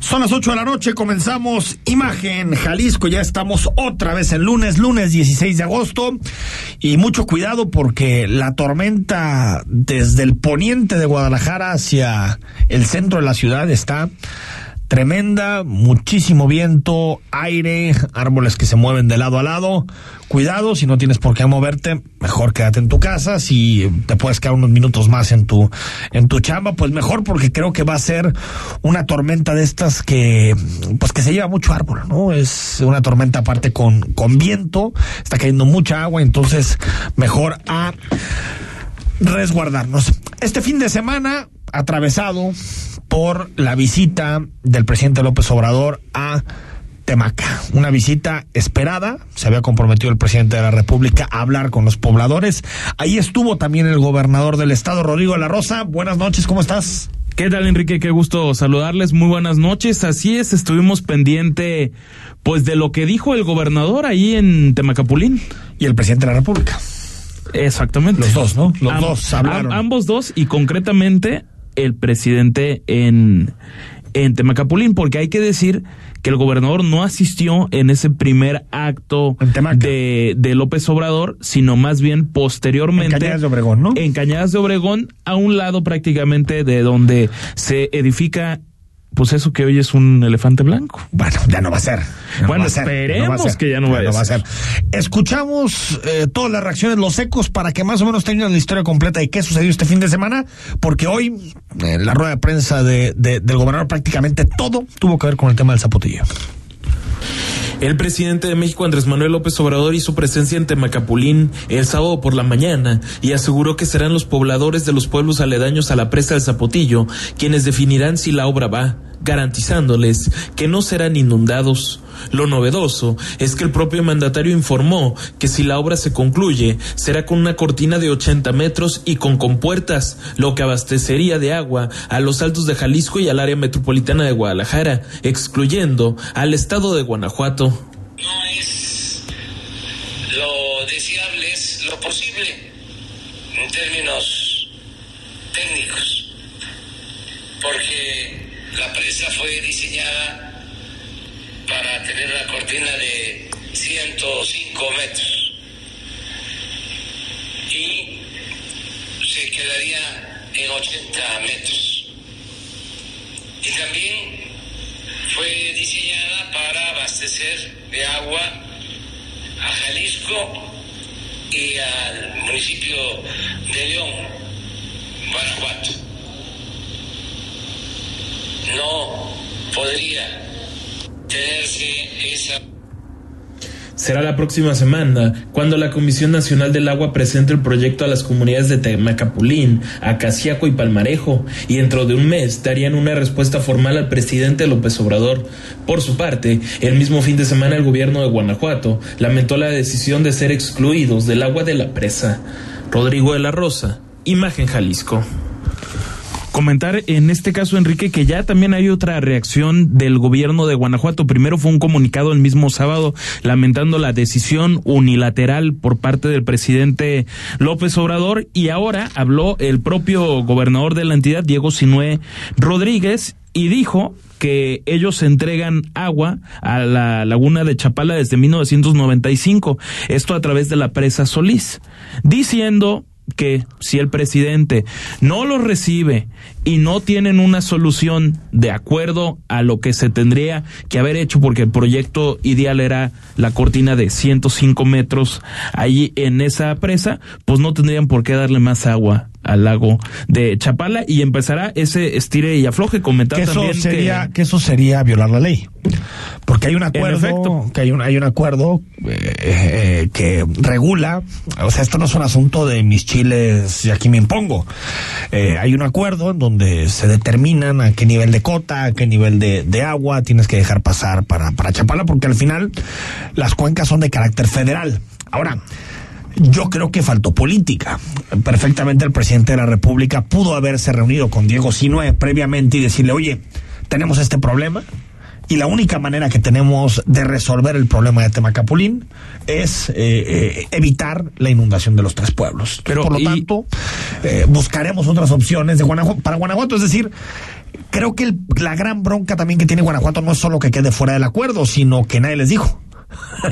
Son las 8 de la noche, comenzamos Imagen Jalisco, ya estamos otra vez en lunes, lunes 16 de agosto, y mucho cuidado porque la tormenta desde el poniente de Guadalajara hacia el centro de la ciudad está tremenda, muchísimo viento, aire, árboles que se mueven de lado a lado. Cuidado, si no tienes por qué moverte, mejor quédate en tu casa. Si te puedes quedar unos minutos más en tu, en tu chamba, pues mejor porque creo que va a ser una tormenta de estas que, pues que se lleva mucho árbol, ¿no? Es una tormenta aparte con, con viento, está cayendo mucha agua, entonces mejor a resguardarnos. Este fin de semana, atravesado por la visita del presidente López Obrador a Temaca. Una visita esperada. Se había comprometido el presidente de la República a hablar con los pobladores. Ahí estuvo también el gobernador del estado, Rodrigo de la Rosa. Buenas noches, ¿cómo estás? ¿Qué tal, Enrique? Qué gusto saludarles. Muy buenas noches. Así es, estuvimos pendiente, pues, de lo que dijo el gobernador ahí en Temacapulín. Y el presidente de la República. Exactamente. Los dos, ¿no? Los Am- dos hablaron. am- ambos dos y concretamente el presidente en, en Temacapulín, porque hay que decir que el gobernador no asistió en ese primer acto de, de López Obrador, sino más bien posteriormente. En Cañadas de Obregón, ¿no? En Cañadas de Obregón, a un lado prácticamente de donde se edifica, pues eso que hoy es un elefante blanco. Bueno, ya no va a ser. Ya no Bueno, va ser, esperemos no va a ser, que ya no vaya va a ser. Escuchamos eh, todas las reacciones, los ecos, para que más o menos tengan la historia completa de qué sucedió este fin de semana, porque hoy, en la rueda de prensa de, de- del gobernador, prácticamente todo tuvo que ver con el tema del zapotillo. El presidente de México, Andrés Manuel López Obrador, hizo presencia en Temacapulín el sábado por la mañana y aseguró que serán los pobladores de los pueblos aledaños a la presa del Zapotillo quienes definirán si la obra va, garantizándoles que no serán inundados. Lo novedoso es que el propio mandatario informó que si la obra se concluye, será con una cortina de 80 metros y con compuertas, lo que abastecería de agua a los altos de Jalisco y al área metropolitana de Guadalajara, excluyendo al estado de Guanajuato. no es lo deseable, es lo posible en términos técnicos, porque la presa fue diseñada para tener una cortina de 105 metros y se quedaría en 80 metros. Y también fue diseñada para abastecer de agua a Jalisco y al municipio de León, Guanajuato. No podría tenerse esa Será la próxima semana cuando la Comisión Nacional del Agua presente el proyecto a las comunidades de Temacapulín, Acaciaco y Palmarejo, y dentro de un mes darían una respuesta formal al presidente López Obrador. Por su parte, el mismo fin de semana el gobierno de Guanajuato lamentó la decisión de ser excluidos del agua de la presa. Rodrigo de la Rosa, Imagen Jalisco. Comentar en este caso, Enrique, que ya también hay otra reacción del gobierno de Guanajuato. Primero fue un comunicado el mismo sábado lamentando la decisión unilateral por parte del presidente López Obrador y ahora habló el propio gobernador de la entidad, Diego Sinué Rodríguez, y dijo que ellos entregan agua a la laguna de Chapala desde 1995, esto a través de la presa Solís, diciendo que si el presidente no lo recibe y no tienen una solución de acuerdo a lo que se tendría que haber hecho, porque el proyecto ideal era la cortina de 105 metros allí en esa presa, pues no tendrían por qué darle más agua al lago de Chapala y empezará ese estire y afloje. Comentar Que eso también sería, que que eso sería violar la ley. Porque hay un acuerdo, que hay un, hay un acuerdo eh, eh, que regula, o sea, esto no es un asunto de mis chiles y aquí me impongo. Eh, hay un acuerdo en donde se determinan a qué nivel de cota, a qué nivel de, de agua tienes que dejar pasar para, para Chapala, porque al final las cuencas son de carácter federal. Ahora, yo creo que faltó política. Perfectamente el presidente de la República pudo haberse reunido con Diego Sinue previamente y decirle, oye, tenemos este problema, y la única manera que tenemos de resolver el problema de Temacapulín es eh, eh, evitar la inundación de los tres pueblos. Pero, Por lo tanto, eh, buscaremos otras opciones de Guanajuato, para Guanajuato. Es decir, creo que la gran bronca también que tiene Guanajuato no es solo que quede fuera del acuerdo, sino que nadie les dijo.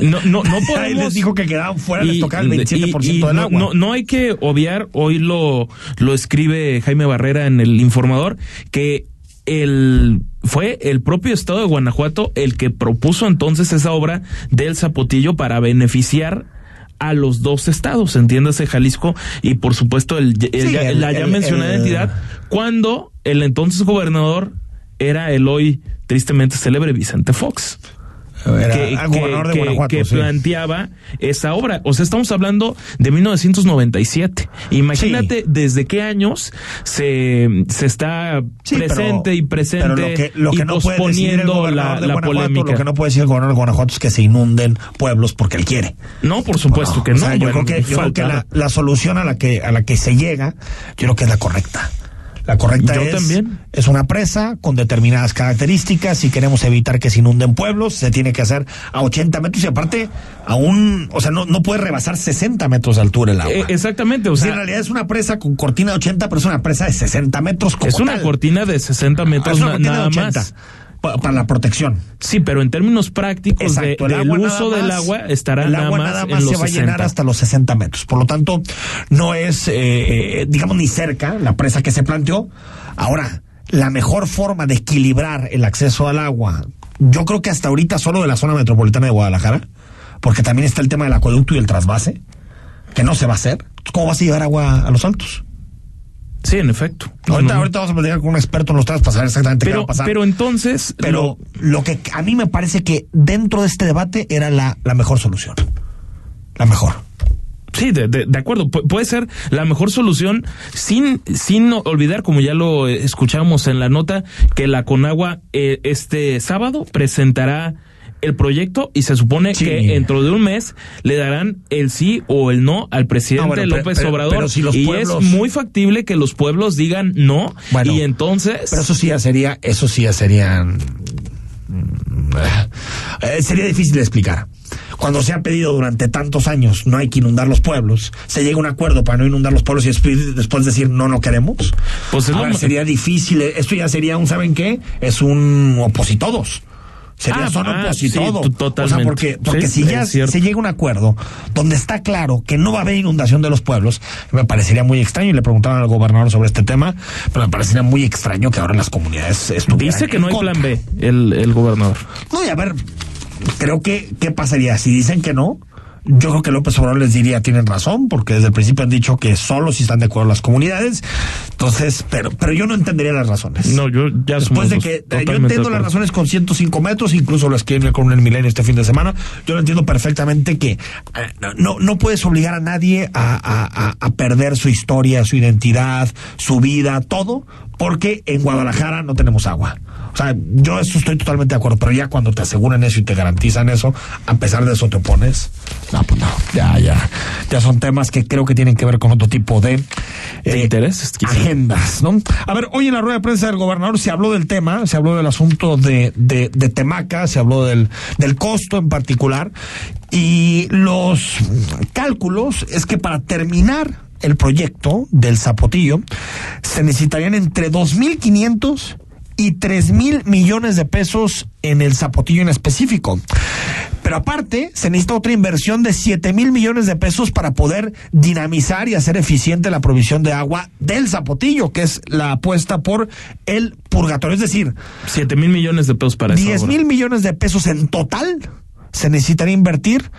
No, no, no podemos. les dijo que quedaban fuera, les tocaba el 27% del agua. No, no hay que obviar, hoy lo, lo escribe Jaime Barrera en el informador, que el fue el propio estado de Guanajuato el que propuso entonces esa obra del Zapotillo para beneficiar a los dos estados, entiéndase Jalisco y por supuesto el, la ya mencionada entidad, cuando el entonces gobernador era el hoy tristemente célebre Vicente Fox que, planteaba esa obra. O sea, estamos hablando de 1997. Imagínate desde qué años se, se está presente y presente lo que, y no posponiendo la, la polémica. Lo que no puede decir el gobernador de Guanajuato es que se inunden pueblos porque él quiere. No, por supuesto que no. yo creo que, yo creo que la, la, solución a la que, a la que se llega, yo creo que es la correcta. La correcta es, también. es una presa con determinadas características. Si queremos evitar que se inunden pueblos, se tiene que hacer a 80 metros y aparte a un, o sea, no, no puede rebasar 60 metros de altura el agua. Eh, exactamente, o sea, en realidad es una presa con cortina de 80, pero es una presa de 60 metros. es una cortina de 60 metros nada más para la protección. Sí, pero en términos prácticos de, del uso del agua estará el agua nada más, se va a llenar hasta los 60 metros. Por lo tanto, no es, eh, eh, digamos, ni cerca la presa que se planteó. Ahora, la mejor forma de equilibrar el acceso al agua, yo creo que hasta ahorita solo de la zona metropolitana de Guadalajara, porque también está el tema del acueducto y el trasvase, que no se va a hacer. ¿Cómo vas a llevar agua a los altos? Sí, en efecto. ahorita, ahorita vamos a platicar con un experto en los tras para saber exactamente pero, qué va a pasar. Pero entonces. Pero lo... que a mí me parece que dentro de este debate era la, la mejor solución. La mejor. Sí, de, de, de, acuerdo. puede ser la mejor solución sin, sin olvidar, como ya lo escuchamos en la nota, que la Conagua eh, este sábado presentará el proyecto y se supone que dentro de un mes le darán el sí o el no al presidente López Obrador. y es muy factible que los pueblos digan no y entonces... Pero eso sí ya sería, eso sí ya sería... Mm, eh, sería difícil de explicar. Cuando se ha pedido durante tantos años no hay que inundar los pueblos, se llega a un acuerdo para no inundar los pueblos y después, decir no, no queremos. Pues sería difícil. Esto ya sería un, ¿saben qué? Es un opositodos sería ah, solo ah, todo. O sea, porque, porque si ya se llega a un acuerdo donde está claro que no va a haber inundación de los pueblos, me parecería muy extraño, y le preguntaron al gobernador sobre este tema, pero me parecería muy extraño que ahora las comunidades Dice que no hay plan B, el, el gobernador. No, y a ver, creo que, ¿qué pasaría? Si dicen que no, yo creo que López Obrador les diría, tienen razón, porque desde el principio han dicho que solo si están de acuerdo las comunidades. Entonces, pero, pero yo no entendería las razones. No, yo ya Después de que, yo entiendo las razones con 105 metros, incluso las que viene con el milenio este fin de semana, yo lo entiendo perfectamente que eh, no, no puedes obligar a nadie a, a perder su historia, su identidad, su vida, todo, porque en Guadalajara no tenemos agua. O sea, yo eso estoy totalmente de acuerdo, pero ya cuando te aseguran eso y te garantizan eso, a pesar de eso te opones. No, pues no, ya, ya. Ya son temas que creo que tienen que ver con otro tipo de, eh, intereses, agendas, ¿no? A ver, hoy en la rueda de prensa del gobernador se habló del tema, se habló del asunto de, de, de Temaca, se habló del, del costo en particular, y los cálculos es que para terminar el proyecto del Zapotillo se necesitarían entre 2.500 y 3 mil millones de pesos en el zapotillo en específico. Pero aparte, se necesita otra inversión de 7 mil millones de pesos para poder dinamizar y hacer eficiente la provisión de agua del zapotillo, que es la apuesta por el purgatorio. Es decir, 7 mil millones de pesos para 10 mil millones de pesos en total se necesitaría invertir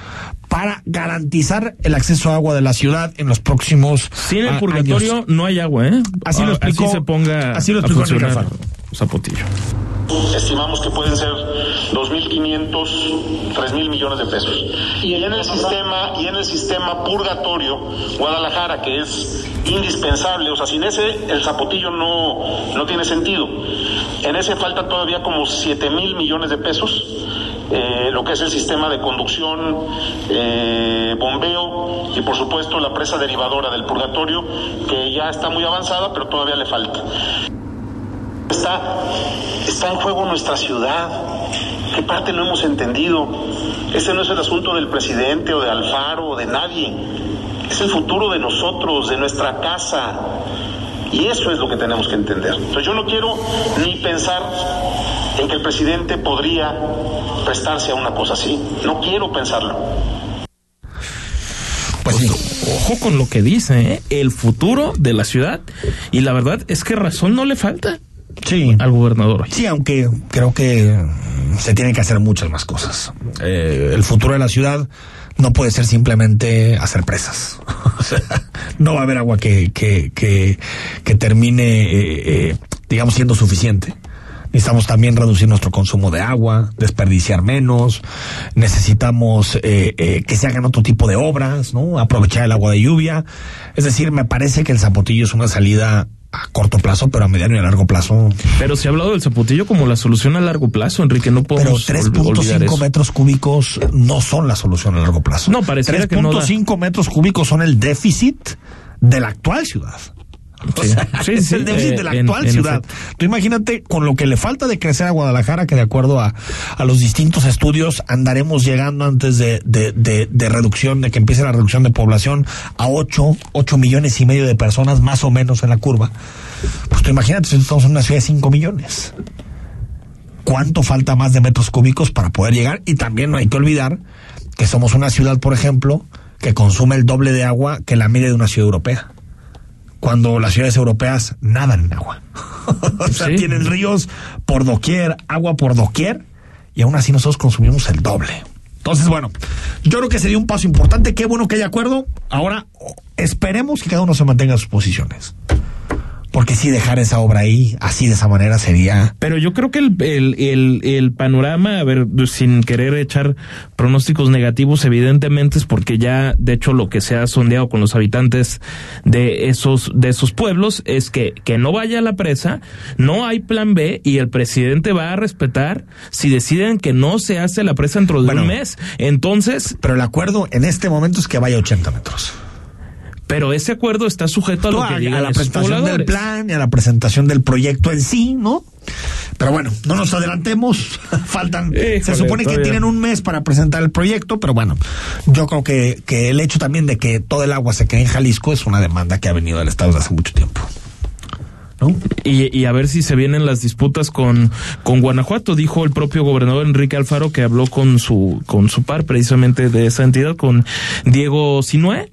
para garantizar el acceso a agua de la ciudad en los próximos Sin el purgatorio no hay agua, ¿eh? Así lo explicó. Así se ponga así lo explicó a Zapotillo. Estimamos que pueden ser 2.500, 3.000 millones de pesos. Y en el sistema y en el sistema purgatorio Guadalajara que es indispensable, o sea, sin ese el Zapotillo no no tiene sentido. En ese falta todavía como 7.000 millones de pesos eh, lo que es el sistema de conducción, eh, bombeo y por supuesto la presa derivadora del purgatorio, que ya está muy avanzada, pero todavía le falta. Está, está en juego nuestra ciudad. ¿Qué parte no hemos entendido? Ese no es el asunto del presidente o de Alfaro o de nadie. Es el futuro de nosotros, de nuestra casa. Y eso es lo que tenemos que entender. Entonces yo no quiero ni pensar en que el presidente podría prestarse a una cosa así. No quiero pensarlo. Pues sí. Ojo con lo que dice, ¿eh? el futuro de la ciudad. Y la verdad es que razón no le falta Sí. al gobernador. Sí, aunque creo que se tienen que hacer muchas más cosas. Eh, el futuro de la ciudad no puede ser simplemente hacer presas. O sea, no va a haber agua que, que, que, que termine, eh, eh, digamos, siendo suficiente. Necesitamos también reducir nuestro consumo de agua, desperdiciar menos. Necesitamos eh, eh, que se hagan otro tipo de obras, ¿no? Aprovechar el agua de lluvia. Es decir, me parece que el zapotillo es una salida a corto plazo, pero a mediano y a largo plazo. Pero se ha hablado del zapotillo como la solución a largo plazo, Enrique. No Pero podemos olvidar 3.5 eso. metros cúbicos no son la solución a largo plazo. No, pareciera que no da. 3.5 metros cúbicos son el déficit de la actual ciudad. O Sí. sea, Sí, es sí, el déficit eh, de la en- actual en ciudad. efecto. Tú imagínate con lo que le falta de crecer a Guadalajara, que de acuerdo a, a los distintos estudios andaremos llegando antes de, de, de, de reducción, de que empiece la reducción de población a 8, 8 millones y medio de personas más o menos en la curva. Pues tú imagínate si estamos en una ciudad de 5 millones. ¿Cuánto falta más de metros cúbicos para poder llegar? Y también no hay que olvidar que somos una ciudad, por ejemplo, que consume el doble de agua que la media de una ciudad europea. Cuando las ciudades europeas nadan en agua. o sea, Sí. tienen ríos por doquier, agua por doquier, y aún así nosotros consumimos el doble. Entonces, bueno, yo creo que sería un paso importante. Qué bueno que haya acuerdo. Ahora esperemos que cada uno se mantenga en sus posiciones. Porque si dejar esa obra ahí, así de esa manera, sería Pero yo creo que el, el, el, el panorama, a ver, sin querer echar pronósticos negativos, evidentemente es porque ya, de hecho, lo que se ha sondeado con los habitantes de esos, de esos pueblos es que, que no vaya a la presa, no hay plan B y el presidente va a respetar si deciden que no se hace la presa dentro de Bueno. un mes. Entonces, Pero el acuerdo en este momento es que vaya a 80 metros. Pero ese acuerdo está sujeto a lo que a la presentación del plan y a la presentación del proyecto en sí, ¿no? Pero bueno, no nos adelantemos. Faltan. se supone que tienen un mes para presentar el proyecto, pero bueno, yo creo que, que el hecho también de que todo el agua se quede en Jalisco es una demanda que ha venido del Estado desde hace mucho tiempo. ¿No? Y, y a ver si se vienen las disputas con, con Guanajuato. Dijo el propio gobernador Enrique Alfaro que habló con su, con su par precisamente de esa entidad, con Diego Sinué,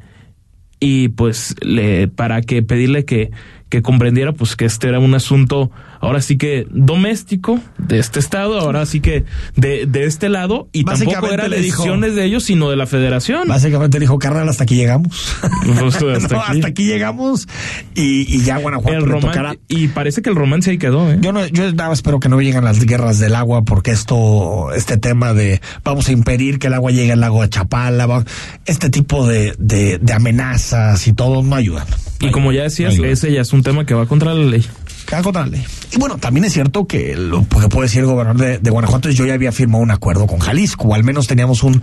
y pues le, para que pedirle que, que comprendiera pues que este era un asunto ahora sí que doméstico de este estado, ahora sí que de, de este lado, y tampoco eran le dijo- decisiones de ellos, sino de la federación. Básicamente dijo, carnal, hasta aquí llegamos. Hasta No, aquí. hasta aquí llegamos y, y ya Guanajuato El tocará. y parece que el romance ahí quedó, ¿eh? Yo no, yo nada más espero que no lleguen las guerras del agua, porque esto, este tema de vamos a impedir que el agua llegue al lago de Chapala, este tipo de, de, de amenazas y todo no ayudan. Y como ya decías, ese ya es un tema que va contra la ley. La ley. Y bueno, también es cierto que lo que puede decir el gobernador de, de Guanajuato es yo ya había firmado un acuerdo con Jalisco, o al menos teníamos un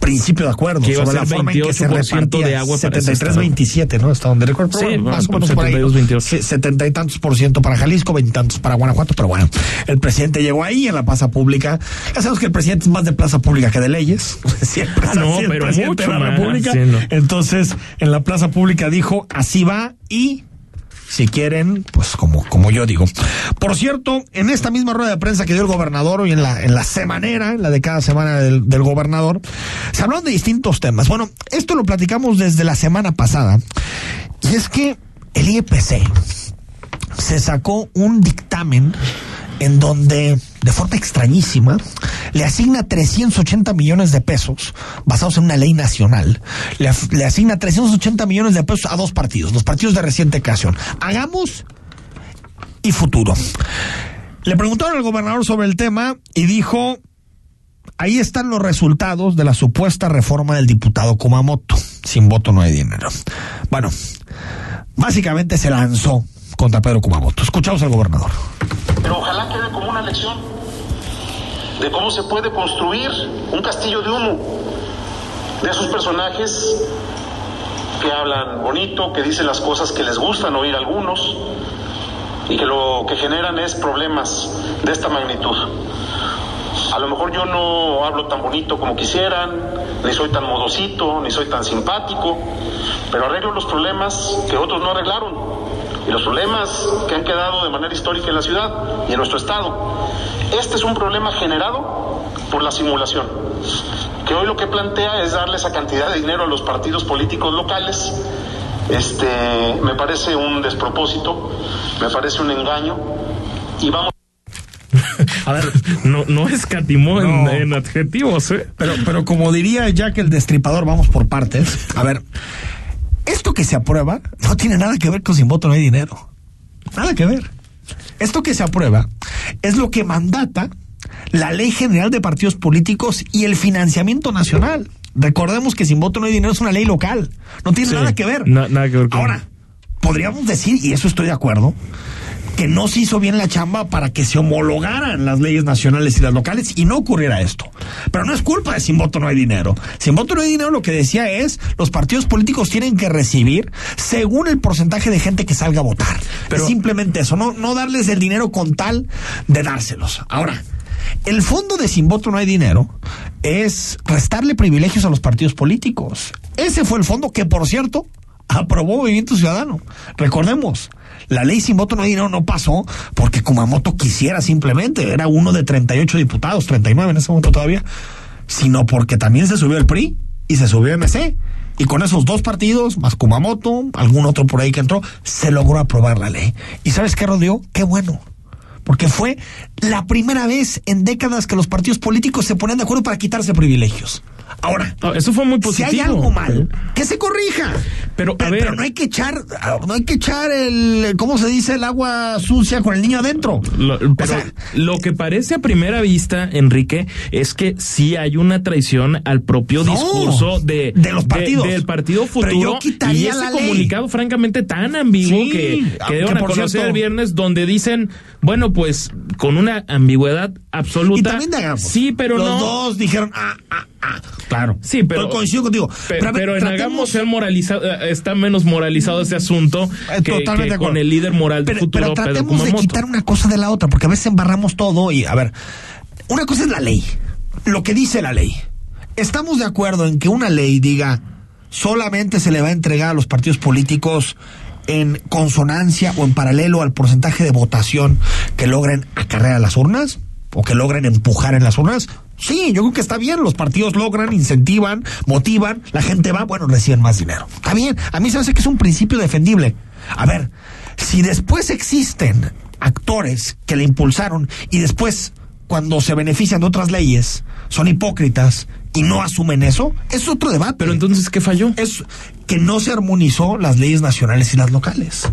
principio de acuerdo Que sobre la forma en que se 28% repartía. de agua para ese 73, estado. 27, ¿no? Está donde recuerdo. Sí, bueno, más o menos por ahí. 72, 28. Sí, 70 y tantos por ciento para Jalisco, 20 y tantos para Guanajuato, pero bueno, el presidente llegó ahí en la plaza pública. Ya sabemos que el presidente es más de plaza pública que de leyes. Siempre Ah, no, pero presidente de mucho la República. sí, no. Entonces, en la plaza pública dijo, así va y si quieren, pues como, como yo digo. Por cierto, en esta misma rueda de prensa que dio el gobernador hoy en la, en la semanera, en la de cada semana del, del gobernador, se hablaron de distintos temas. Bueno, esto lo platicamos desde la semana pasada. Y es que el IEPC se sacó un dictamen en donde, de forma extrañísima, le asigna 380 millones de pesos, basados en una ley nacional, le, asigna 380 millones de pesos a dos partidos, los partidos de reciente creación. Hagamos y futuro. Le preguntaron al gobernador sobre el tema y dijo, ahí están los resultados de la supuesta reforma del diputado Kumamoto. Sin voto no hay dinero. Bueno, básicamente se lanzó contra Pedro Kumamoto. Escuchamos al gobernador. Pero ojalá quede como una lección. de cómo se puede construir un castillo de humo, de esos personajes que hablan bonito, que dicen las cosas que les gustan oír algunos y que lo que generan es problemas de esta magnitud. A lo mejor yo no hablo tan bonito como quisieran, ni soy tan modosito, ni soy tan simpático, pero arreglo los problemas que otros no arreglaron y los problemas que han quedado de manera histórica en la ciudad y en nuestro estado. Este es un problema generado por la simulación, que hoy lo que plantea es darle esa cantidad de dinero a los partidos políticos locales. Este, me parece un despropósito, me parece un engaño y vamos a ver, no, no escatimó En, adjetivos, ¿eh? Pero, pero como diría Jack el destripador, vamos por partes. A ver, esto que se aprueba no tiene nada que ver con sin voto no hay dinero. Nada que ver. Esto que se aprueba es lo que mandata la Ley General de Partidos Políticos y el financiamiento nacional. Recordemos que sin voto no hay dinero es una ley local. No tiene nada que ver. nada que ver con... Ahora, podríamos decir, y eso estoy de acuerdo, que no se hizo bien la chamba para que se homologaran las leyes nacionales y las locales y no ocurriera esto. Pero no es culpa de sin voto no hay dinero. Sin voto no hay dinero lo que decía es los partidos políticos tienen que recibir según el porcentaje de gente que salga a votar. Pero simplemente eso, no, no darles el dinero con tal de dárselos. Ahora, el fondo de sin voto no hay dinero es restarle privilegios a los partidos políticos. Ese fue el fondo que, por cierto, aprobó Movimiento Ciudadano. Recordemos, la ley sin voto no dinero no pasó porque Kumamoto quisiera simplemente, era uno de 38 diputados, 39 en ese momento todavía, sino porque también se subió el PRI y se subió MC. Y con esos dos partidos, más Kumamoto, algún otro por ahí que entró, se logró aprobar la ley. ¿Y sabes qué, Rodrigo? Qué bueno porque fue la primera vez en décadas que los partidos políticos se ponen de acuerdo para quitarse privilegios. Ahora, eso fue muy positivo. Si hay algo mal, que se corrija. Pero, pero, no hay que echar, no hay que echar el, ¿cómo se dice? El agua sucia con el niño adentro. Lo, pero lo que parece a primera vista, Enrique, es que sí hay una traición al propio discurso de, de los partidos. del partido futuro. y ese comunicado, francamente, tan ambiguo que, que deben a conocer el viernes, donde dicen, bueno, pues, con una ambigüedad absoluta. Y también Sí, pero los no. Los dos dijeron, ah, ah, ah. Claro. Sí, pero. coincido contigo. Pero, en Hagamos el moralizado, eh, está menos moralizado ese asunto eh, que, con el líder moral del futuro. Pero tratemos de quitar una cosa de la otra, porque a veces embarramos todo y, a ver, una cosa es la ley. Lo que dice la ley. Estamos de acuerdo en que una ley diga solamente se le va a entregar a los partidos políticos en consonancia o en paralelo al porcentaje de votación que logren acarrear a las urnas o que logren empujar en las urnas. Sí, yo creo que está bien, los partidos logran, incentivan, motivan, la gente va, bueno, reciben más dinero. Está bien, a mí se me hace que es un principio defendible. A ver, si después existen actores que le impulsaron y después, cuando se benefician de otras leyes, son hipócritas y no asumen eso, es otro debate. Pero entonces, ¿qué falló? Es que no se armonizó las leyes nacionales y las locales.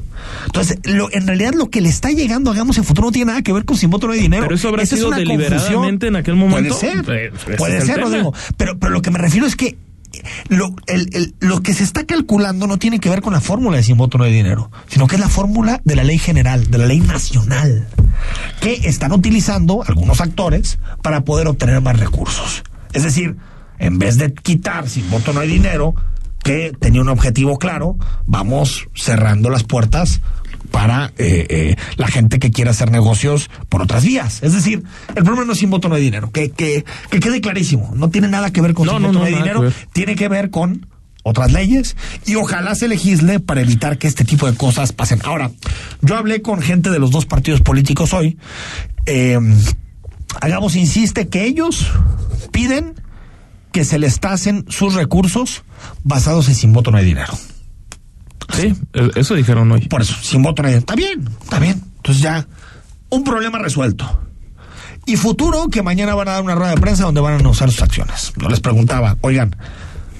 Entonces, lo, en realidad lo que le está llegando, hagamos en futuro, no tiene nada que ver con si voto no hay dinero. Pero eso habrá sido deliberadamente en aquel momento. Puede ser, pues, puede ser, Rodrigo. Pero, pero lo que me refiero es que lo, el, el, lo que se está calculando no tiene que ver con la fórmula de sin voto no hay dinero, sino que es la fórmula de la ley general, de la ley nacional, que están utilizando algunos actores para poder obtener más recursos. Es decir, en vez de quitar sin voto no hay dinero, que tenía un objetivo claro, vamos cerrando las puertas para eh, eh, la gente que quiera hacer negocios por otras vías. Es decir, el problema no es sin voto no hay dinero, que, que, que quede clarísimo, no tiene nada que ver con sin voto no, hay dinero, tiene que ver con otras leyes y ojalá se legisle para evitar que este tipo de cosas pasen. Ahora, yo hablé con gente de los dos partidos políticos hoy. Eh, Hagamos insiste que ellos piden que se les tasen sus recursos basados en sin voto no hay dinero. Sí, e-, eso dijeron hoy. Por eso, sin voto no hay dinero. Está bien, está bien. Entonces ya, un problema resuelto. Y futuro, que mañana van a dar una rueda de prensa donde van a anunciar sus acciones. Yo les preguntaba, oigan,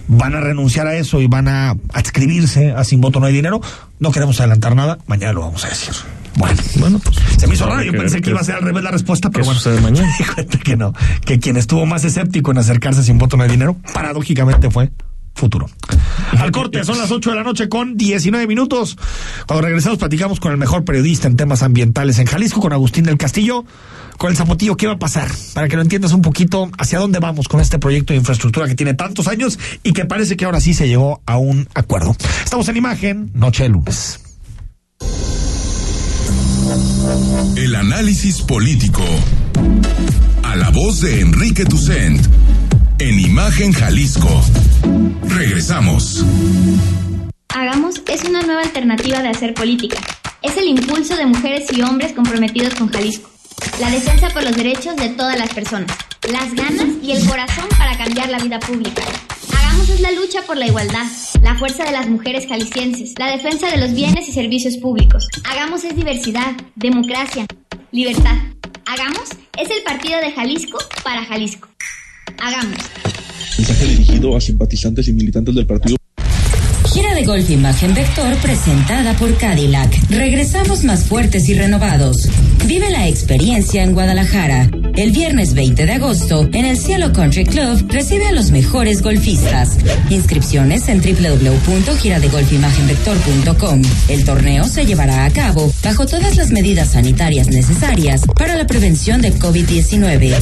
¿van a renunciar a eso y van a adscribirse a sin voto no hay dinero? No queremos adelantar nada, mañana lo vamos a decir. Bueno, bueno, pues se me hizo raro. Yo pensé que, iba a ser al revés la respuesta, pero bueno. Sucede mañana? que no. Que quien estuvo más escéptico en acercarse sin voto no hay dinero, paradójicamente fue futuro. Al corte, son las 8 de la noche con 19 minutos. Cuando regresamos platicamos con el mejor periodista en temas ambientales en Jalisco, con Agustín del Castillo, con el Zapotillo, ¿qué va a pasar? Para que lo entiendas un poquito hacia dónde vamos con este proyecto de infraestructura que tiene tantos años y que parece que ahora sí se llegó a un acuerdo. Estamos en imagen, noche de lunes. El análisis político. A la voz de Enrique Tucent. En Imagen Jalisco. Regresamos. Hagamos es una nueva alternativa de hacer política. Es el impulso de mujeres y hombres comprometidos con Jalisco. La defensa por los derechos de todas las personas. Las ganas y el corazón para cambiar la vida pública. Hagamos es la lucha por la igualdad, la fuerza de las mujeres jaliscienses, la defensa de los bienes y servicios públicos. Hagamos es diversidad, democracia, libertad. Hagamos es el partido de Jalisco para Jalisco. Hagamos. Mensaje dirigido a simpatizantes y militantes del partido. Golf Imagen Vector presentada por Cadillac. Regresamos más fuertes y renovados. Vive la experiencia en Guadalajara. El viernes 20 de agosto, en el Cielo Country Club, recibe a los mejores golfistas. Inscripciones en www.giradegolfimagenvector.com. El torneo se llevará a cabo bajo todas las medidas sanitarias necesarias para la prevención de COVID-19.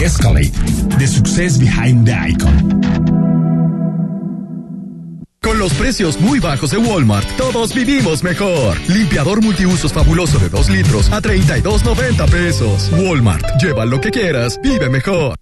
Escalate, the success behind the icon. Con los precios muy bajos de Walmart, todos vivimos mejor. Limpiador multiusos fabuloso de 2 litros a 32.90 pesos. Walmart, lleva lo que quieras, vive mejor.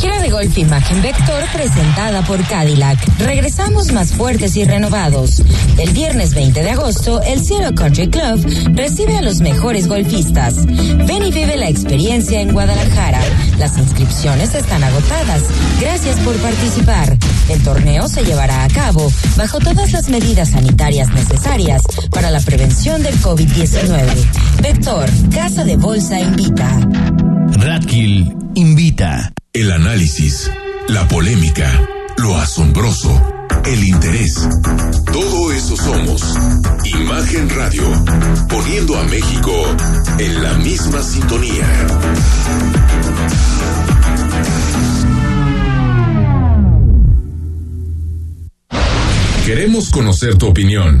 Gira de golf Imagen Vector presentada por Cadillac. Regresamos más fuertes y renovados. El viernes 20 de agosto, el Cielo Country Club recibe a los mejores golfistas. Ven y vive la experiencia en Guadalajara. Las inscripciones están agotadas. Gracias por participar. El torneo se llevará a cabo bajo todas las medidas sanitarias necesarias para la prevención del COVID-19. Vector, Casa de Bolsa invita. Radkill invita. El análisis, la polémica, lo asombroso, el interés. Todo eso somos. Imagen Radio. Poniendo a México en la misma sintonía. Queremos conocer tu opinión.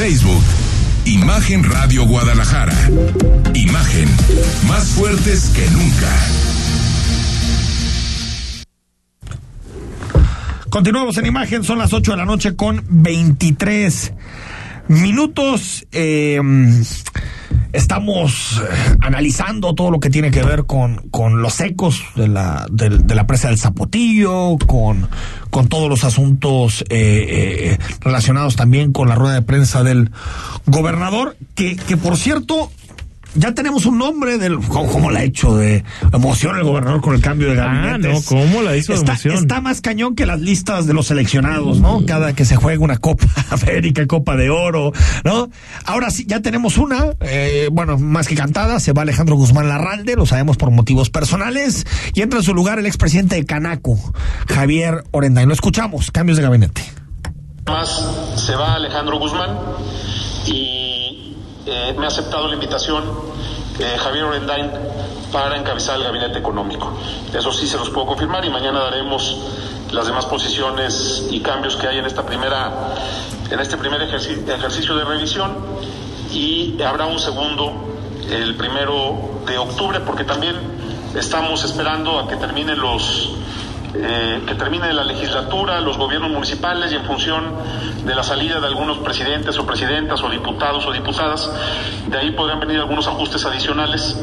Facebook, Imagen Radio Guadalajara. Imagen, más fuertes que nunca. Continuamos en imagen, son las 8 de la noche con 23 minutos. Eh, estamos eh, analizando todo lo que tiene que ver con, con los ecos de la, de, de la presa del Zapotillo, con, con todos los asuntos eh, eh, relacionados también con la rueda de prensa del gobernador, que, que por cierto, ya tenemos un nombre del cómo, cómo la ha hecho de emoción el gobernador con el cambio de gabinete. Ah, no, ¿cómo la hizo de está, emoción? está más cañón que las listas de los seleccionados, ¿no? Cada que se juega una Copa América, Copa de Oro, ¿no? Ahora sí, ya tenemos una, eh, bueno, más que cantada, se va Alejandro Guzmán Larralde, lo sabemos por motivos personales, y entra en su lugar el expresidente de Canaco, Javier Orendain. Lo escuchamos, cambios de gabinete. Más se va Alejandro Guzmán y eh, me ha aceptado la invitación eh, Javier Orendain para encabezar el gabinete económico. Eso sí se los puedo confirmar y mañana daremos las demás posiciones y cambios que hay en esta primera en este primer ejerci- ejercicio de revisión y habrá un segundo el primero de octubre porque también estamos esperando a que terminen los eh, que termine la legislatura, los gobiernos municipales y en función de la salida de algunos presidentes o presidentas o diputados o diputadas, de ahí podrán venir algunos ajustes adicionales.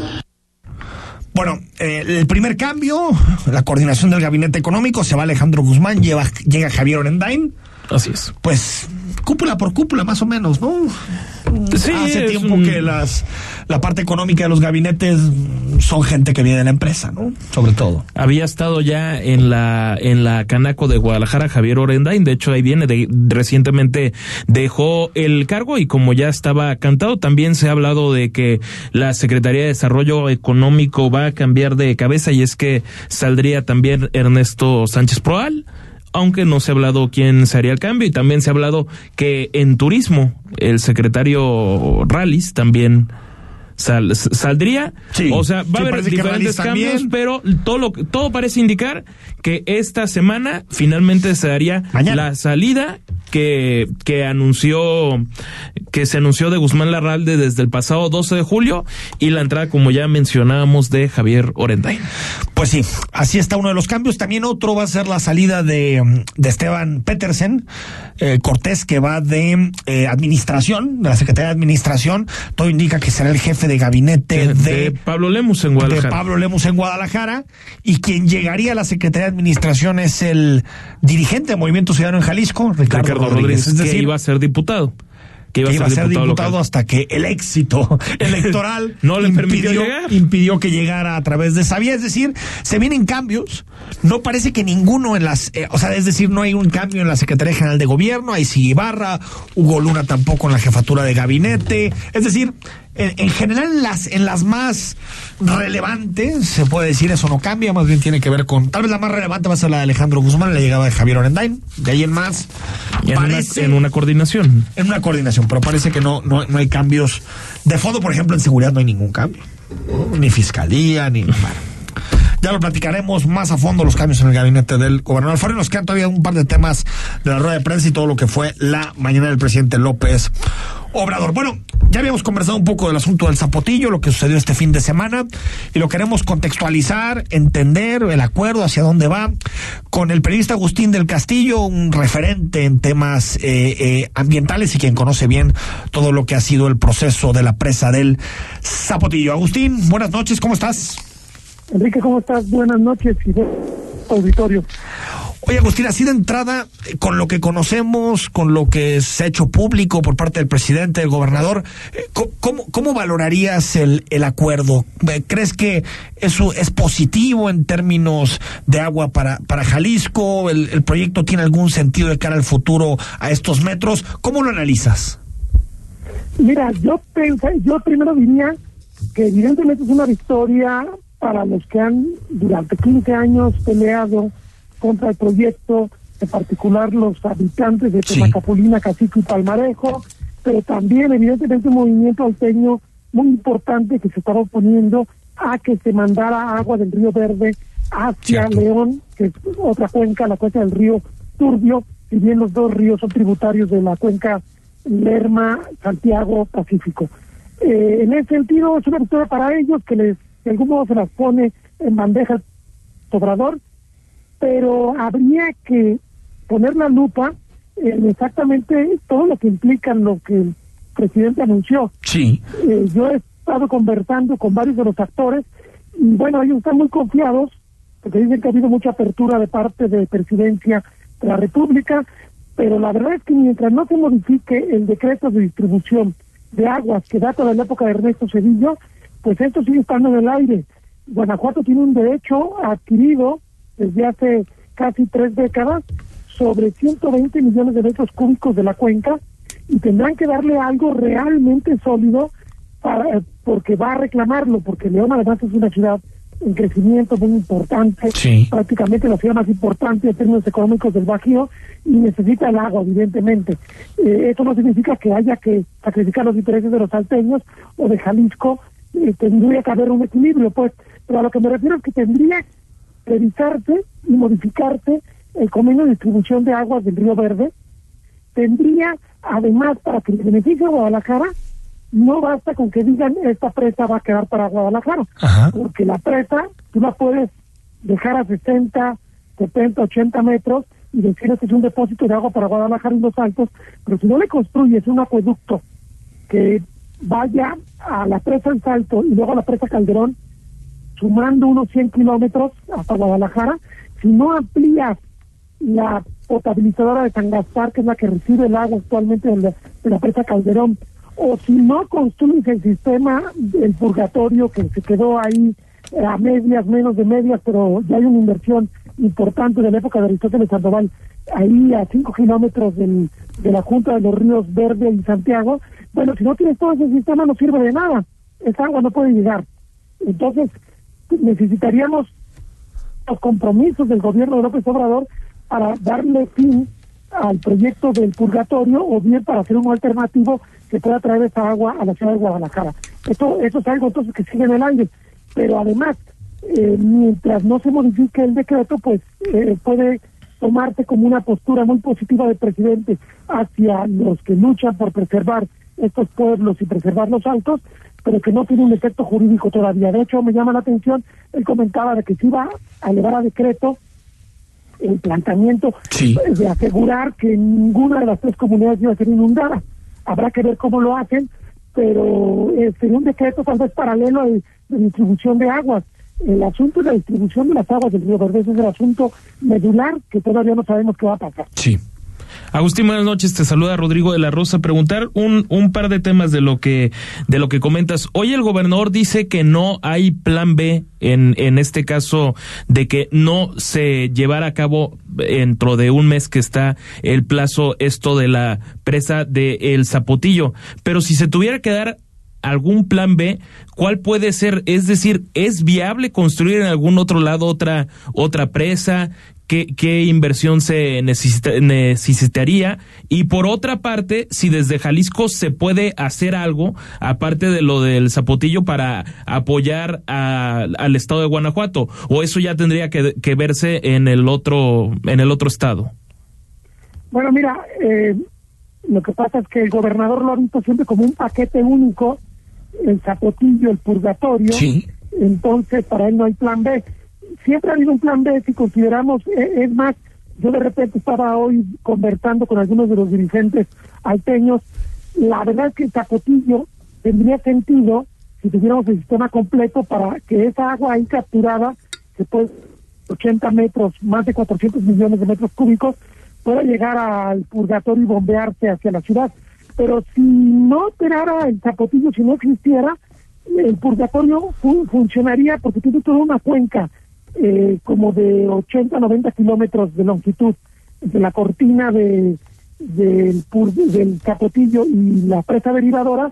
Bueno, eh, el primer cambio, la coordinación del gabinete económico, se va Alejandro Guzmán, lleva, llega Javier Orendain. Así es. Pues cúpula por cúpula, más o menos, ¿no? Sí, Hace tiempo un- que las la parte económica de los gabinetes son gente que viene de la empresa, ¿no? Sobre todo. Había estado ya en la en la Canaco de Guadalajara Javier Orendain, de hecho ahí viene, de, recientemente dejó el cargo y como ya estaba cantado, también se ha hablado de que la Secretaría de Desarrollo Económico va a cambiar de cabeza y es que saldría también Ernesto Sánchez Proal. Aunque no se ha hablado quién se haría el cambio y también se ha hablado que en turismo el secretario Rallis también sal- saldría. Sí, o sea, va sí, a haber diferentes cambios, también. pero todo lo, todo parece indicar que esta semana finalmente se daría Mañana. la salida que, que anunció, que se anunció de Guzmán Larralde desde el pasado 12 de julio y la entrada, como ya mencionábamos, de Javier Orendain. Pues sí, así está uno de los cambios. También otro va a ser la salida de, de Esteban Petersen eh, Cortés, que va de eh, administración, de la Secretaría de Administración. Todo indica que será el jefe de gabinete de, de Pablo Lemus en de Guadalajara. Pablo Lemus en Guadalajara. Y quien llegaría a la Secretaría de Administración es el dirigente de Movimiento Ciudadano en Jalisco, Ricardo, Ricardo Rodríguez. Rodríguez, Es que decir, iba a ser diputado. Que iba, que iba a ser diputado, hasta que el éxito electoral No le permitió llegar. impidió que llegara a través de esa vía. Es decir, se vienen cambios. No parece que ninguno en las, eh, o sea, es decir, no hay un cambio en la Secretaría General de Gobierno, hay sigue Ibarra, Hugo Luna tampoco en la jefatura de gabinete. Es decir, en, en general en las, en las más relevantes, se puede decir, eso no cambia, más bien tiene que ver con, tal vez la más relevante va a ser la de Alejandro Guzmán, la llegada de Javier Orendain, de ahí en más. En, una, parece- en una coordinación. en una coordinación, pero parece que no, no, no hay cambios de fondo, por ejemplo, en seguridad no hay ningún cambio. Ni fiscalía, ni. Ya lo platicaremos más a fondo los cambios en el gabinete del gobernador Alfaro. Y nos quedan todavía un par de temas de la rueda de prensa y todo lo que fue la mañana del presidente López Obrador. Bueno, ya habíamos conversado un poco del asunto del zapotillo, lo que sucedió este fin de semana, y lo queremos contextualizar, entender el acuerdo, hacia dónde va, con el periodista Agustín del Castillo, un referente en temas eh, eh, ambientales y quien conoce bien todo lo que ha sido el proceso de la presa del zapotillo. Agustín, buenas noches, ¿cómo estás? Enrique, ¿cómo estás? Buenas noches auditorio. Oye, Agustín, así de entrada, eh, con lo que conocemos, con lo que se ha hecho público por parte del presidente, del gobernador, eh, ¿cómo, valorarías el, el acuerdo? Eh, ¿Crees que eso es positivo en términos de agua para, para Jalisco? ¿El, el proyecto tiene algún sentido de cara al futuro a estos metros? ¿Cómo lo analizas? Mira, yo pensé, yo primero diría que evidentemente es una victoria para los que han durante 15 años peleado contra el proyecto, en particular los habitantes de Sí. Temacapulina, Cacique y Palmarejo, pero también evidentemente un movimiento alteño muy importante que se estaba oponiendo a que se mandara agua del río Verde hacia Cierto. León, que es otra cuenca, la cuenca del río Turbio, si bien los dos ríos son tributarios de la cuenca Lerma, Santiago, Pacífico. Eh, en ese sentido, es una victoria para ellos que les, de algún modo se las pone en bandeja el Obrador, pero habría que poner la lupa en exactamente todo lo que implica lo que el presidente anunció. Sí. Eh, yo he estado conversando con varios de los actores y bueno, ellos están muy confiados porque dicen que ha habido mucha apertura de parte de presidencia de la República, pero la verdad es que mientras no se modifique el decreto de distribución de aguas que data de la época de Ernesto Cedillo, pues esto sigue estando en el aire. Guanajuato tiene un derecho adquirido desde hace casi tres décadas sobre 120 millones de metros cúbicos de la cuenca y tendrán que darle algo realmente sólido para, porque va a reclamarlo, porque León además es una ciudad en crecimiento muy importante, Sí. prácticamente la ciudad más importante en términos económicos del Bajío y necesita el agua, evidentemente. Eh, esto no significa que haya que sacrificar los intereses de los salteños o de Jalisco, eh, tendría que haber un equilibrio, pues, pero a lo que me refiero es que tendría que revisarse y modificarse el convenio de distribución de aguas del Río Verde, tendría, además, para que le beneficie a Guadalajara, no basta con que digan esta presa va a quedar para Guadalajara, Ajá. porque la presa tú la puedes dejar a 60, 70, 80 metros y decir que es un depósito de agua para Guadalajara y los Altos, pero si no le construyes un acueducto que vaya a la presa El Salto y luego a la presa Calderón, sumando unos 100 kilómetros hasta Guadalajara, si no amplías la potabilizadora de San Gaspar, que es la que recibe el agua actualmente de la, presa Calderón, o si no construyes el sistema del purgatorio que se quedó ahí eh, a medias, menos de medias, pero ya hay una inversión importante de la época de Aristóteles Sandoval, ahí a cinco kilómetros del, de la Junta de los Ríos Verde y Santiago, bueno, si no tienes todo ese sistema no sirve de nada, esa agua no puede llegar. Entonces, necesitaríamos los compromisos del gobierno de López Obrador para darle fin al proyecto del purgatorio o bien para hacer un alternativo que pueda traer esa agua a la ciudad de Guadalajara. Esto, esto es algo entonces que sigue en el aire, pero además, eh, mientras no se modifique el decreto, pues eh, puede tomarse como una postura muy positiva del presidente hacia los que luchan por preservar estos pueblos y preservar los altos, pero que no tiene un efecto jurídico todavía. De hecho, me llama la atención, él comentaba de que se iba a elevar a decreto el planteamiento de asegurar que ninguna de las tres comunidades iba a ser inundada. Habrá que ver cómo lo hacen, pero eh, sería un decreto tal vez paralelo de, de distribución de aguas. El asunto de la distribución de las aguas del río Verde es el asunto medular que todavía no sabemos qué va a pasar. Sí. Agustín, buenas noches. Te saluda Rodrigo de la Rosa. Preguntar un, un par de temas de lo que de lo que comentas. Hoy el gobernador dice que no hay plan B en, en este caso de que no se llevara a cabo dentro de un mes que está el plazo esto de la presa de El Zapotillo. Pero si se tuviera que dar algún plan B, ¿cuál puede ser? Es decir, ¿es viable construir en algún otro lado otra otra presa? qué, qué inversión se necesita, necesitaría y por otra parte, si desde Jalisco se puede hacer algo, aparte de lo del zapotillo, para apoyar a, al estado de Guanajuato, o eso ya tendría que, que, verse en el otro, en el otro estado. Bueno, mira, eh, lo que pasa es que el gobernador lo ha visto siempre como un paquete único, el zapotillo, el purgatorio, sí. entonces para él no hay plan B siempre ha habido un plan B si consideramos, eh, es más, yo de repente estaba hoy conversando con algunos de los dirigentes alteños, la verdad es que el Zapotillo tendría sentido si tuviéramos el sistema completo para que esa agua ahí capturada, que puede 80 metros, más de 400 millones de metros cúbicos, pueda llegar al purgatorio y bombearse hacia la ciudad. Pero si no operara el Zapotillo, si no existiera, el purgatorio fun funcionaría porque tiene toda una cuenca eh, como de 80, 90 kilómetros de longitud entre la cortina de, de, del Capotillo y la presa derivadora,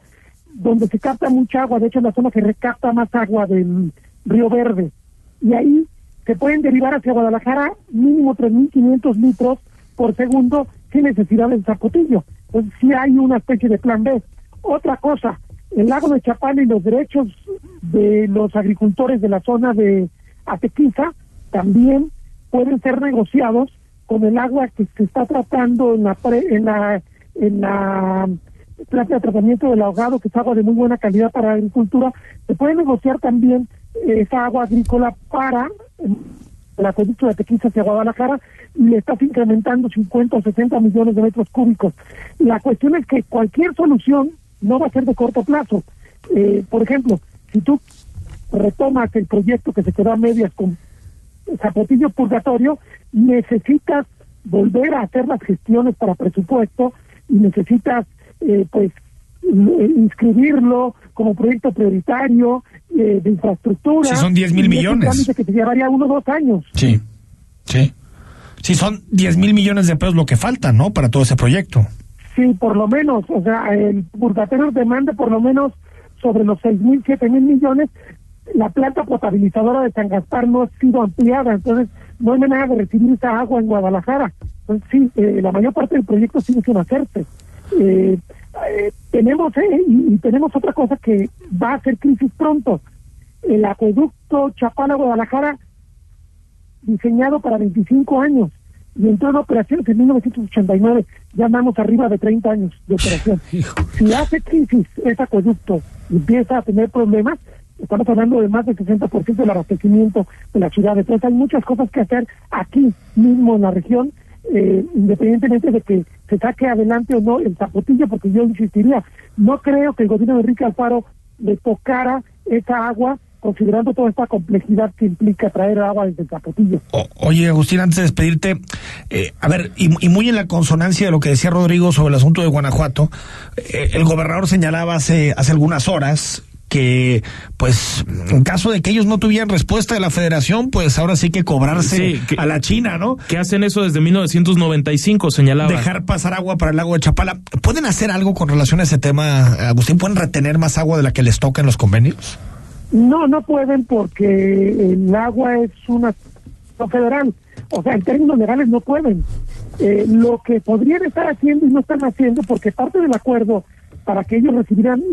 donde se capta mucha agua, de hecho es la zona que recapta más agua del Río Verde. Y ahí se pueden derivar hacia Guadalajara mínimo 3.500 litros por segundo sin necesidad del Zapotillo. Entonces sí hay una especie de plan B. Otra cosa, el lago de Chapala y los derechos de los agricultores de la zona de Atequiza también pueden ser negociados con el agua que se está tratando en la en la en la planta de tratamiento del ahogado, que es agua de muy buena calidad para la agricultura, se puede negociar también esa agua agrícola para el acueducto de Atequiza hacia Guadalajara y le estás incrementando 50 o 60 millones de metros cúbicos. La cuestión es que cualquier solución no va a ser de corto plazo. Eh, por ejemplo, si tú retomas el proyecto que se quedó a medias con Zapotillo Purgatorio, necesitas volver a hacer las gestiones para presupuesto y necesitas eh, pues inscribirlo como proyecto prioritario eh, de infraestructura. Si son 10 mil millones. Que te llevaría uno o dos años. Sí, sí. Sí, son 10 mil millones de pesos lo que falta, ¿no? Para todo ese proyecto. Sí, por lo menos. O sea, el purgatorio demanda por lo menos sobre los 6 mil, 7 mil millones la planta potabilizadora de San Gaspar no ha sido ampliada, entonces no hay manera de recibir esa agua en Guadalajara. Entonces sí, eh, la mayor parte del proyecto sigue sin hacerse. Eh, eh, tenemos eh, y, y, tenemos otra cosa que va a ser crisis pronto. El acueducto Chapala-Guadalajara, diseñado para 25 años y entró en operaciones en 1989, ya andamos arriba de 30 años de operación. Si hace crisis ese acueducto y empieza a tener problemas, estamos hablando de más del 60% del abastecimiento de la ciudad. Entonces hay muchas cosas que hacer aquí mismo en la región, eh, independientemente de que se saque adelante o no el zapotillo, porque yo insistiría, no creo que el gobierno de Enrique Alfaro le tocara esa agua considerando toda esta complejidad que implica traer agua desde Zapotillo. oye, Agustín, antes de despedirte, eh, a ver, y, muy en la consonancia de lo que decía Rodrigo sobre el asunto de Guanajuato, eh, el gobernador señalaba hace, hace algunas horas que pues en caso de que ellos no tuvieran respuesta de la federación, pues ahora sí que cobrarse a la China, ¿no? Que hacen eso desde 1995, señalaba. Dejar pasar agua para el lago de Chapala. ¿Pueden hacer algo con relación a ese tema, Agustín? ¿Pueden retener más agua de la que les toca en los convenios? No, no pueden porque el agua es una federal. O sea, en términos legales no pueden. Eh, lo que podrían estar haciendo y no están haciendo, porque parte del acuerdo para que ellos recibieran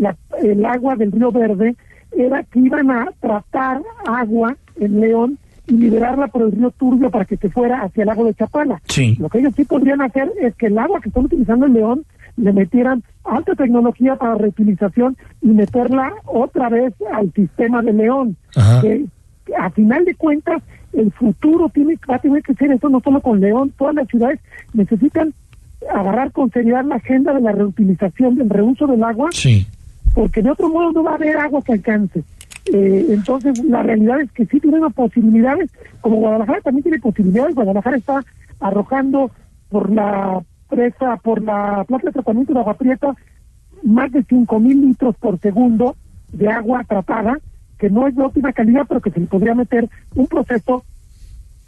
el agua del río Verde era que iban a tratar agua en León y liberarla por el río Turbio para que se fuera hacia el lago de Chapala. Lo que ellos sí podrían hacer es que el agua que están utilizando en León le metieran alta tecnología para reutilización y meterla otra vez al sistema de León. Que, a final de cuentas, el futuro tiene, va a tener que ser eso no solo con León, todas las ciudades necesitan agarrar con seriedad la agenda de la reutilización, del reuso del agua, sí. porque de otro modo no va a haber agua que alcance. Eh, entonces, la realidad es que sí tenemos posibilidades, como Guadalajara también tiene posibilidades, Guadalajara está arrojando por la presa, por la planta de tratamiento de agua prieta, más de cinco mil litros por segundo de agua tratada, que no es de óptima calidad, pero que se le podría meter un proceso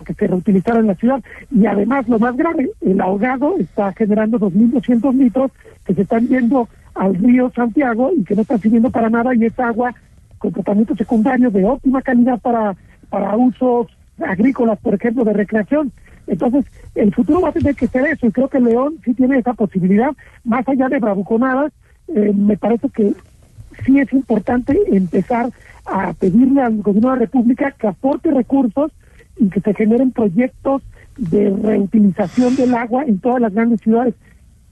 que se reutilizara en la ciudad. Y además, lo más grave, el ahogado está generando 2.200 litros que se están yendo al río Santiago y que no están sirviendo para nada y es agua con tratamiento secundario de óptima calidad para, para usos agrícolas, por ejemplo, de recreación. Entonces, el futuro va a tener que ser eso y creo que León sí tiene esa posibilidad, más allá de bravuconadas, eh, me parece que sí es importante empezar a pedirle al gobierno de la República que aporte recursos y que se generen proyectos de reutilización del agua en todas las grandes ciudades.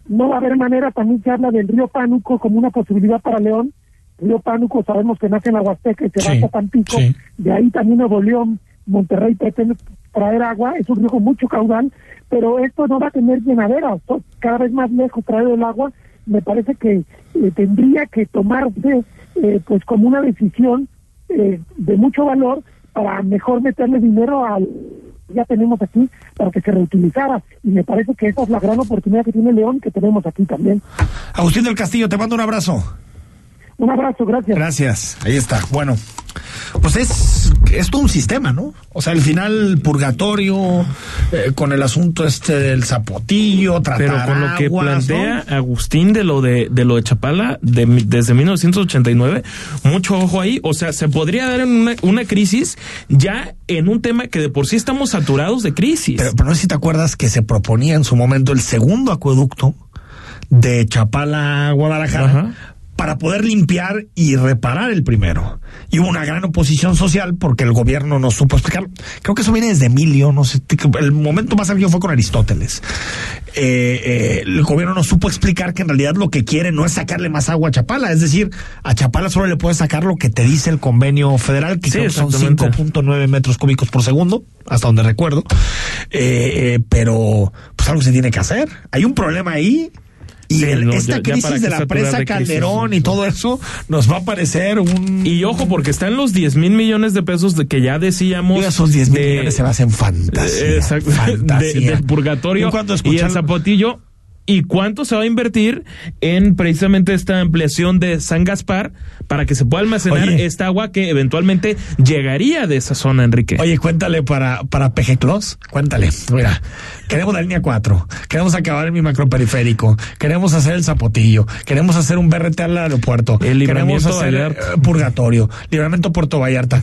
No va a haber manera, también se habla del río Pánuco como una posibilidad para León. El río Pánuco sabemos que nace en la Huasteca y se va a Tampico. De ahí también Nuevo León, Monterrey pretende traer agua, es un río con mucho caudal, pero esto no va a tener llenadera, cada vez más lejos traer el agua, me parece que eh, tendría que tomarse eh, pues como una decisión eh, de mucho valor para mejor meterle dinero al ya tenemos aquí para que se reutilizara y me parece que esa es la gran oportunidad que tiene León que tenemos aquí también. Agustín del Castillo, te mando un abrazo. Un abrazo, gracias. Gracias, ahí está. Bueno, pues es, es todo un sistema, ¿no? O sea, al final purgatorio, eh, con el asunto este del zapotillo, tratar Pero con lo que plantea Agustín de lo de, de lo de Chapala de, desde 1989, mucho ojo ahí. O sea, se podría dar una, una crisis ya en un tema que de por sí estamos saturados de crisis. Pero, pero no sé si te acuerdas que se proponía en su momento el segundo acueducto de Chapala a Guadalajara para poder limpiar y reparar el primero. Y hubo una gran oposición social porque el gobierno no supo explicar. Creo que eso viene desde Emilio, no sé, el momento más álgido fue con Aristóteles. Eh, eh, el gobierno no supo explicar que en realidad lo que quiere no es sacarle más agua a Chapala, es decir, a Chapala solo le puedes sacar lo que te dice el convenio federal, que son 5.9 metros cúbicos por segundo, hasta donde recuerdo. Eh, pero, pues algo se tiene que hacer. Hay un problema ahí y esta crisis de la presa Calderón y todo eso nos va a parecer un... Y ojo, porque están los 10 mil millones de pesos de que ya decíamos... esos 10 mil millones se hacen fantasía. Exacto. De, purgatorio y el zapotillo ¿Y cuánto se va a invertir en precisamente esta ampliación de San Gaspar para que se pueda almacenar esta agua que eventualmente llegaría de esa zona, Enrique? Oye, cuéntale para, para Pejeclos, cuéntale. Mira, queremos la línea 4, queremos acabar en mi macroperiférico, queremos hacer el zapotillo, queremos hacer un BRT al aeropuerto, el queremos hacer eh, purgatorio, libramiento Puerto Vallarta.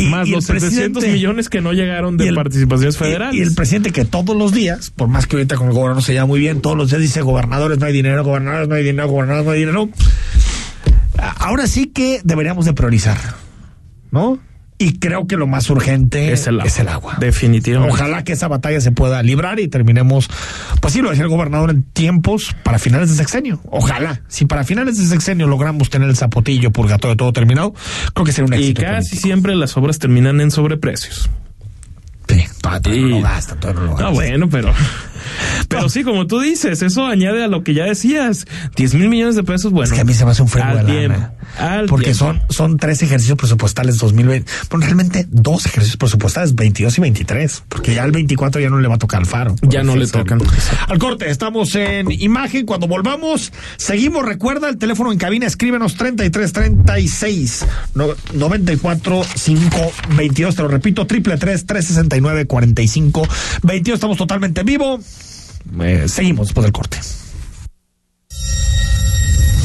Más los 700 millones que no llegaron de participaciones federales. Y, el presidente que todos los días, por más que ahorita con el gobernador se llama muy bien, todos los días dice gobernadores no hay dinero, gobernadores no hay dinero, gobernadores no hay dinero. Ahora sí que deberíamos de priorizar, ¿no? Y creo que lo más urgente es el agua. Definitivamente. Ojalá que esa batalla se pueda librar y terminemos, pues sí, lo decía el gobernador en tiempos para finales de sexenio. Ojalá. Si para finales de sexenio logramos tener el zapotillo purgatorio todo terminado, creo que sería un éxito. Y casi siempre las obras terminan en sobreprecios. Sí, todo, no lo gasta, todo no lo gasta. bueno, pero. Pero sí, como tú dices, eso añade a lo que ya decías. 10 mil millones de pesos, bueno. Es que a mí se me hace un frío de lana. Al Porque tiempo. son, son tres ejercicios presupuestales 2020. Bueno, realmente dos ejercicios presupuestales, 22 y 23. Porque ya el 24 ya no le va a tocar al faro. Ya no le tocan. Al corte, estamos en imagen. Cuando volvamos, seguimos. Recuerda el teléfono en cabina, escríbenos 33 36 no- 94 5 22. Te lo repito, triple 3 369 45 22. Estamos totalmente en vivo. Eh, seguimos después del corte.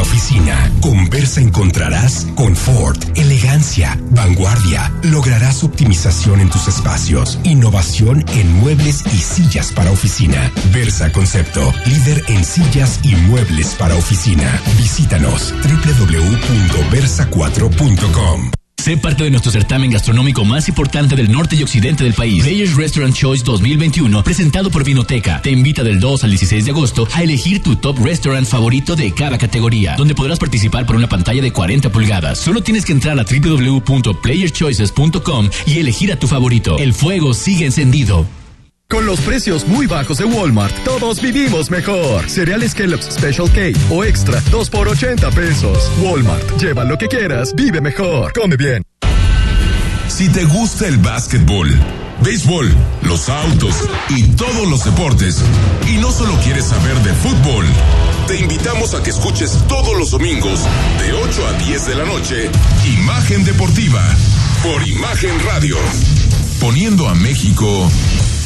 Oficina. Con Versa encontrarás confort, elegancia, vanguardia. Lograrás optimización en tus espacios, innovación en muebles y sillas para oficina. Versa Concepto, líder en sillas y muebles para oficina. Visítanos www.versa4.com. Sé parte de nuestro certamen gastronómico más importante del norte y occidente del país, Players Restaurant Choice 2021, presentado por Vinoteca. Te invita del 2 al 16 de agosto a elegir tu top restaurant favorito de cada categoría, donde podrás participar por una pantalla de 40 pulgadas. Solo tienes que entrar a www.playerchoices.com y elegir a tu favorito. El fuego sigue encendido. Con los precios muy bajos de Walmart, todos vivimos mejor. Cereales Kellogg's Special K o Extra, 2 por 80 pesos. Walmart, lleva lo que quieras, vive mejor, come bien. Si te gusta el básquetbol, béisbol, los autos y todos los deportes, y no solo quieres saber de fútbol, te invitamos a que escuches todos los domingos de 8 a 10 de la noche Imagen Deportiva por Imagen Radio, poniendo a México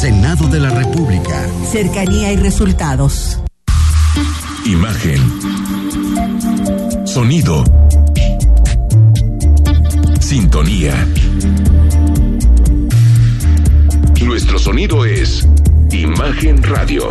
Senado de la República. Cercanía y resultados. Imagen. Sonido. Sintonía. Nuestro sonido es Imagen Radio.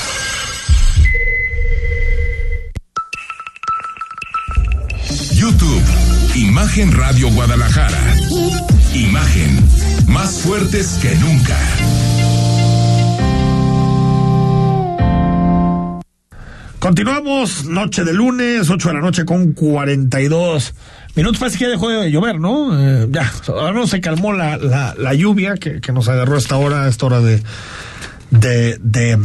Imagen Radio Guadalajara. Imagen, más fuertes que nunca. Continuamos, noche de lunes, 8 de la noche con 42 minutos. Parece que ya dejó de llover, ¿no? Eh, ya, ahora no se calmó la, la, lluvia que, que nos agarró a esta hora, a esta hora de, de, de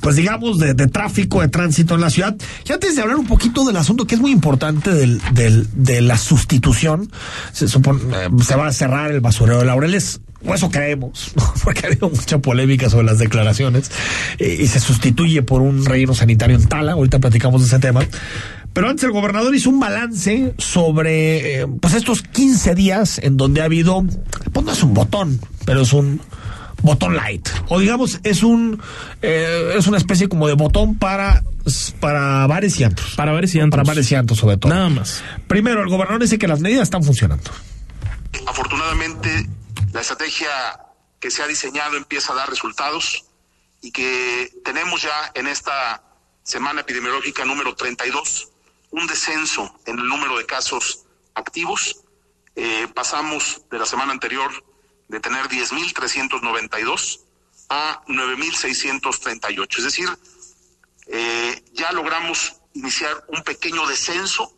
pues digamos, de, de tráfico, de tránsito en la ciudad. Y antes de hablar un poquito del asunto que es muy importante del, de la sustitución, se supone, eh, se va a cerrar el basurero de Laureles. O eso creemos, porque ha habido mucha polémica sobre las declaraciones eh, y se sustituye por un relleno sanitario en Tala. Ahorita platicamos de ese tema. Pero antes el gobernador hizo un balance sobre eh, pues estos 15 días en donde ha habido, pues no es un botón, pero es un botón light. O digamos, es un eh, es una especie como de botón para, para bares y antros. Para bares y antros. Para bares y antros sobre todo. Nada más. Primero, el gobernador dice que las medidas están funcionando. Afortunadamente, la estrategia que se ha diseñado empieza a dar resultados y que tenemos ya en esta semana epidemiológica número 32 un descenso en el número de casos activos. Eh, pasamos de la semana anterior de tener 10.392 a 9.638. Es decir, eh, ya logramos iniciar un pequeño descenso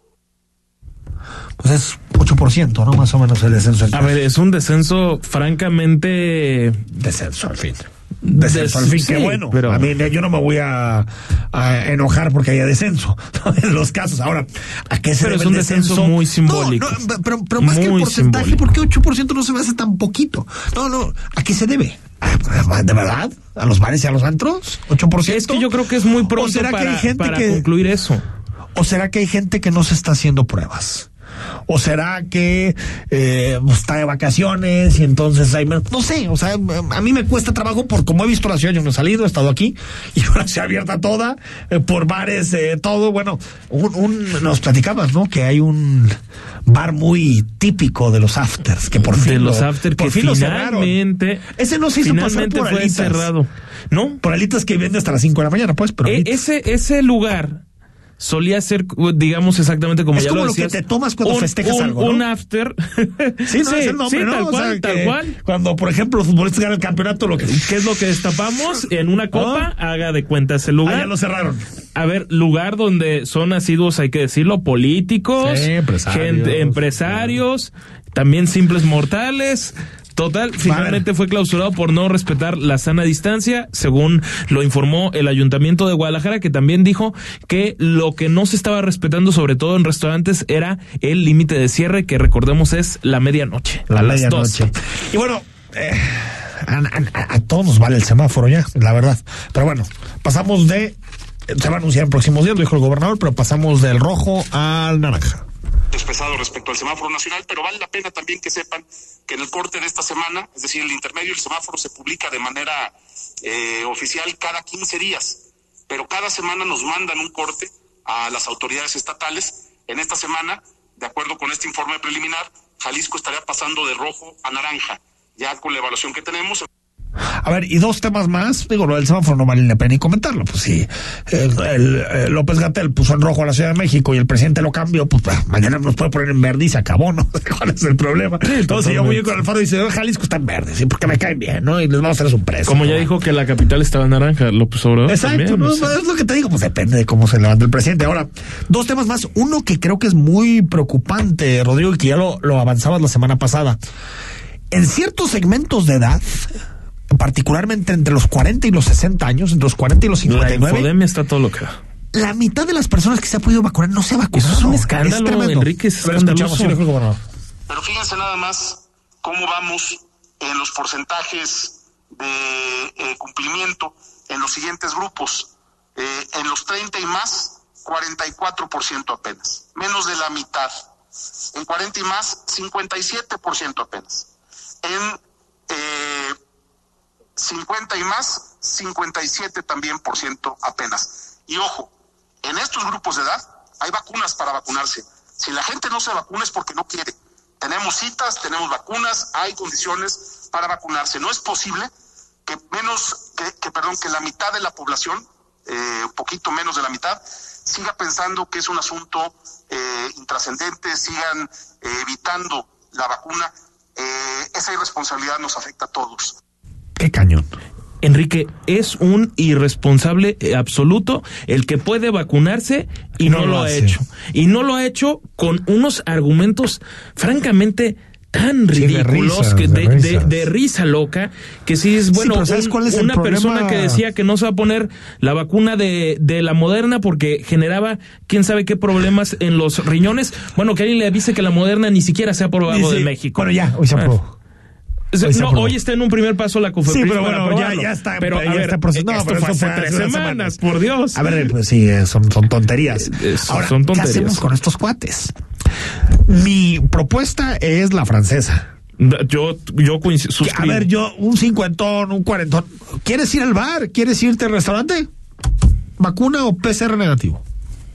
Pues es 8% 8%, ¿no? Más o menos el descenso. A ver, es un descenso francamente... Descenso, al fin. Descenso, al fin, sí, qué bueno. pero- A mí yo no me voy a, a enojar porque haya descenso en los casos. Ahora, ¿a qué se Pero debe es un el descenso muy simbólico. No, no, pero, pero más que el Muy porcentaje, simbólico. ¿por qué 8% no se me hace tan poquito? No, no, ¿a qué se debe? ¿A- ¿De verdad? ¿A los bares y a los antros? ¿8%? Es que yo creo que es muy ¿O pronto será para, que hay gente para que, concluir eso. ¿O será que hay gente que no se está haciendo pruebas? ¿O será que eh, pues, está de vacaciones y entonces hay menos? No sé, o sea, a mí me cuesta trabajo por como he visto la ciudad, yo no he salido, he estado aquí y ahora se abierta toda, eh, por bares, eh, todo. Bueno, un, un- nos platicabas, ¿no? Que hay un bar muy típico de los afters, que por fin. de los lo- after por que fin finalmente Ese no se hizo pasar por fue alitas. cerrado no Por alitas que vende hasta las 5 de la mañana, pues, pero E- ese ese lugar solía ser digamos exactamente como Es ya como lo lo que te tomas cuando un, festejas un- algo, ¿no? un after Sí, no es el nombre, sí, ¿no? tal O cual sea, tal cual Cuando, por ejemplo, los futbolistas ganan el campeonato, lo que. ¿Qué es lo que destapamos en una copa? Haga de cuenta ese lugar. Ah, ya lo cerraron. A ver, lugar donde son asiduos, hay que decirlo, políticos, Sí, empresarios. gente, empresarios, también simples mortales. Total, finalmente fue clausurado por no respetar la sana distancia, según lo informó el Ayuntamiento de Guadalajara, que también dijo que lo que no se estaba respetando, sobre todo en restaurantes, era el límite de cierre, que recordemos es la medianoche. La a las medianoche. 12. Y bueno, eh, a, a- a todos vale el semáforo ya, la verdad. Pero bueno, pasamos de. Se va a anunciar en próximos días, lo dijo el gobernador, pero pasamos del rojo al naranja. Despesado respecto al semáforo nacional, pero vale la pena también que sepan que en el corte de esta semana, es decir, el intermedio, el semáforo se publica de manera eh, oficial cada 15 días, pero cada semana nos mandan un corte a las autoridades estatales. En esta semana, de acuerdo con este informe preliminar, Jalisco estaría pasando de rojo a naranja, ya con la evaluación que tenemos. A ver, y dos temas más. Digo, lo del semáforo no vale la pena ni comentarlo. Pues sí, el, el- el López Gatel puso en rojo a la Ciudad de México y el presidente lo cambió, pues bah, mañana nos puede poner en verde y se acabó, ¿no? ¿Cuál es el problema? Entonces yo voy con Alfaro y dice, Jalisco está en verde, sí, porque me caen bien, ¿no? Y les vamos a hacer su precio. Como ya dijo que la capital estaba en naranja, López Obrador. Exacto, también, no, o sea. es lo que te digo, pues depende de cómo se levante el presidente. Ahora, dos temas más. Uno que creo que es muy preocupante, Rodrigo, y que ya lo, lo avanzabas la semana pasada. En ciertos segmentos de edad, particularmente entre los 40 y los 60 años, entre los 40 y los La 59, infodemia está todo lo que da. la mitad de las personas que se ha podido vacunar no se ha vacunado. Eso es un escándalo, tremendo. Enrique, es escandaloso. Pero fíjense nada más cómo vamos en los porcentajes de eh, cumplimiento en los siguientes grupos. Eh, en los 30 y más, 44% apenas, menos de la mitad. En 40 y más, 57% apenas. En eh, 50 y más, 57 también por ciento apenas. Y ojo, en estos grupos de edad hay vacunas para vacunarse. Si la gente no se vacuna es porque no quiere. Tenemos citas, tenemos vacunas, hay condiciones para vacunarse. No es posible que menos, que, perdón, que la mitad de la población, eh, un poquito menos de la mitad, siga pensando que es un asunto eh, intrascendente, sigan eh, evitando la vacuna. Eh, esa irresponsabilidad nos afecta a todos. Qué cañón. Enrique, es un irresponsable eh, absoluto el que puede vacunarse y no, No lo lo ha hecho. Y no lo ha hecho con unos argumentos francamente tan Sí, de ridículos risas, que de de, de- de risa loca que sí es bueno pero ¿sabes un- cuál es una persona que decía que no se va a poner la vacuna de, de la moderna porque generaba quién sabe qué problemas en los riñones bueno que alguien le avise que la moderna ni siquiera se ha aprobado de México Bueno, ya, hoy se Ah. aprobó. Hoy no, hoy está en un primer paso la COFEPRIS Sí, pero para bueno, ya, está, Pero, a ya ver, está procesado. esto pero fue eso hace tres unas semanas, por Dios. A ver, pues sí, eh, son, son tonterías. Eh, Ahora, son tonterías. ¿qué hacemos con estos cuates? Mi propuesta es la francesa. Yo, yo coincido. A ver, yo, un cincuentón, un cuarentón. ¿Quieres ir al bar? ¿Quieres irte al restaurante? ¿Vacuna o PCR negativo?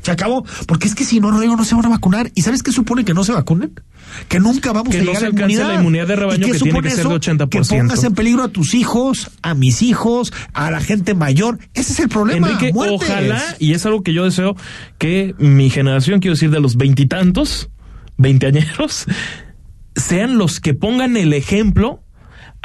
Se acabó. Porque es que si no, Rodrigo, no se van a vacunar. ¿Y sabes qué supone que no se vacunen? Que nunca vamos Que a no llegar se a la alcance inmunidad. la inmunidad de rebaño ¿Y qué que tiene que ser de eso? 80%. Que pongas en peligro a tus hijos, a mis hijos, a la gente mayor. Ese es el problema. Enrique, muertes. ojalá, y es algo que yo deseo, que mi generación, quiero decir, de los veintitantos, veinteañeros, sean los que pongan el ejemplo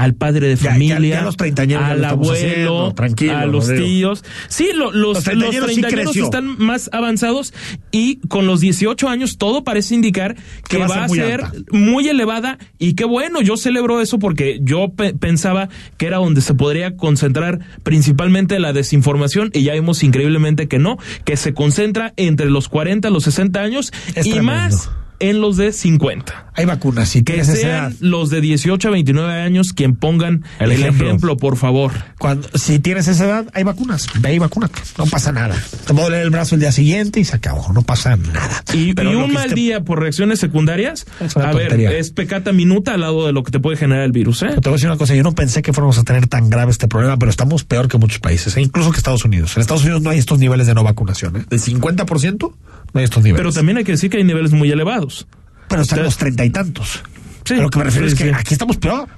al padre de familia, ya, ya los treintañeros ya al lo estamos abuelo, haciendo, tranquilo, a los tíos. Sí, lo- los, Los los treintañeros sí están más avanzados y con los 18 años todo parece indicar que, va a ser muy ser alta. muy elevada y qué bueno, yo celebro eso porque yo pe- pensaba que era donde se podría concentrar principalmente la desinformación y ya vimos increíblemente que no, que se concentra entre los 40 y los 60 años Es y tremendo. más en los de 50. Hay vacunas, si Que tienes esa sean edad. los de 18 a 29 años quien pongan El el, ejemplo. ejemplo. por favor. Cuando, si tienes esa edad, hay vacunas. Ve y vacúnate. No pasa nada. Te puedo doler el brazo el día siguiente y se acabó. No pasa nada. Y, Pero y lo un mal día por reacciones secundarias, a ver, es pecata minuta al lado de lo que te puede generar el virus, ¿eh? Te voy a decir una cosa, yo no pensé que fuéramos a tener tan grave este problema, pero estamos peor que muchos países, e incluso que Estados Unidos. En Estados Unidos no hay estos niveles de no vacunación, ¿eh? Del 50% estos niveles. Pero también hay que decir que hay niveles muy elevados. Pero están los treinta y tantos. Sí, A lo que me refiero sí, es que sí. aquí estamos peor.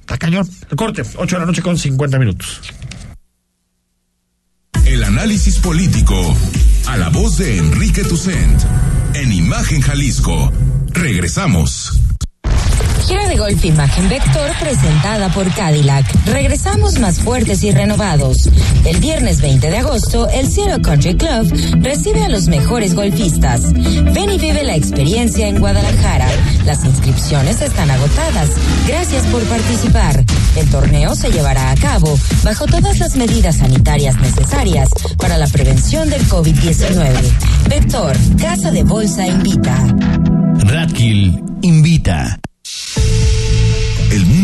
Está cañón. El corte, 8 de la noche con 50 minutos. El análisis político a la voz de Enrique Tucent en Imagen Jalisco. Regresamos. Gira de golf Imagen Vector presentada por Cadillac. Regresamos más fuertes y renovados. El viernes 20 de agosto, el Cielo Country Club recibe a los mejores golfistas. Ven y vive la experiencia en Guadalajara. Las inscripciones están agotadas. Gracias por participar. El torneo se llevará a cabo bajo todas las medidas sanitarias necesarias para la prevención del COVID-19. Vector, Casa de Bolsa invita. Radkill invita.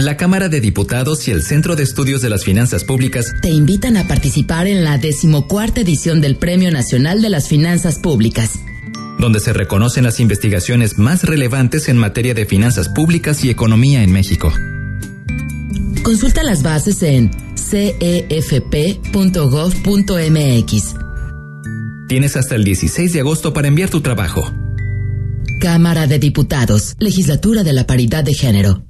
La Cámara de Diputados y el Centro de Estudios de las Finanzas Públicas te invitan a participar en la decimocuarta edición del Premio Nacional de las Finanzas Públicas. donde se reconocen las investigaciones más relevantes en materia de finanzas públicas y economía en México. Consulta las bases en cefp.gov.mx. Tienes hasta el 16 de agosto para enviar tu trabajo. Cámara de Diputados, Legislatura de la Paridad de Género.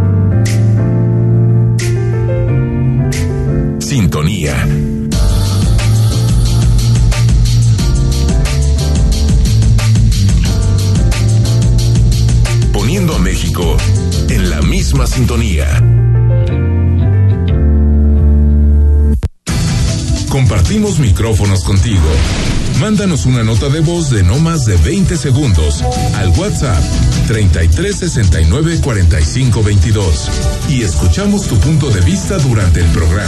Sintonía. Poniendo a México en la misma sintonía. Compartimos micrófonos contigo. Mándanos una nota de voz de no más de 20 segundos al WhatsApp 33 69 45 22 y escuchamos tu punto de vista durante el programa.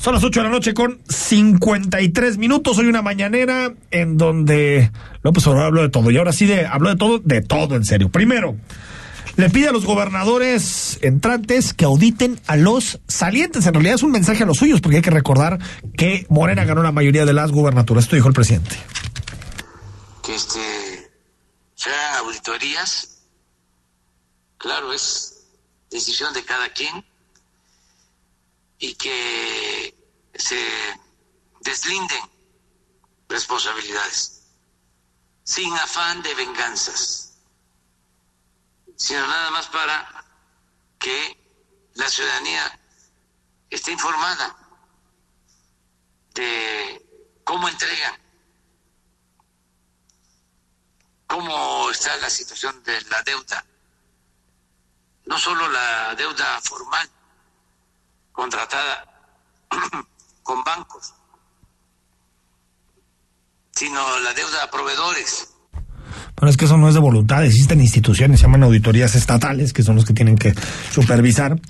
Son las 8 de la noche con 53 minutos. Hoy una mañanera en donde López Obrador habló de todo. Y ahora sí de, habló de todo, de todo en serio. Primero, le pide a los gobernadores entrantes que auditen a los salientes. En realidad es un mensaje a los suyos, porque hay que recordar que Morena ganó la mayoría de las gubernaturas. Esto dijo el presidente. que este se hagan auditorías. Claro, es decisión de cada quien y que se deslinden responsabilidades sin afán de venganzas, sino nada más para que la ciudadanía esté informada de cómo entregan cómo está la situación de la deuda. No solo la deuda formal contratada con bancos, sino la deuda a proveedores. Bueno, es que eso no es de voluntad, existen instituciones, se llaman auditorías estatales, que son los que tienen que supervisar.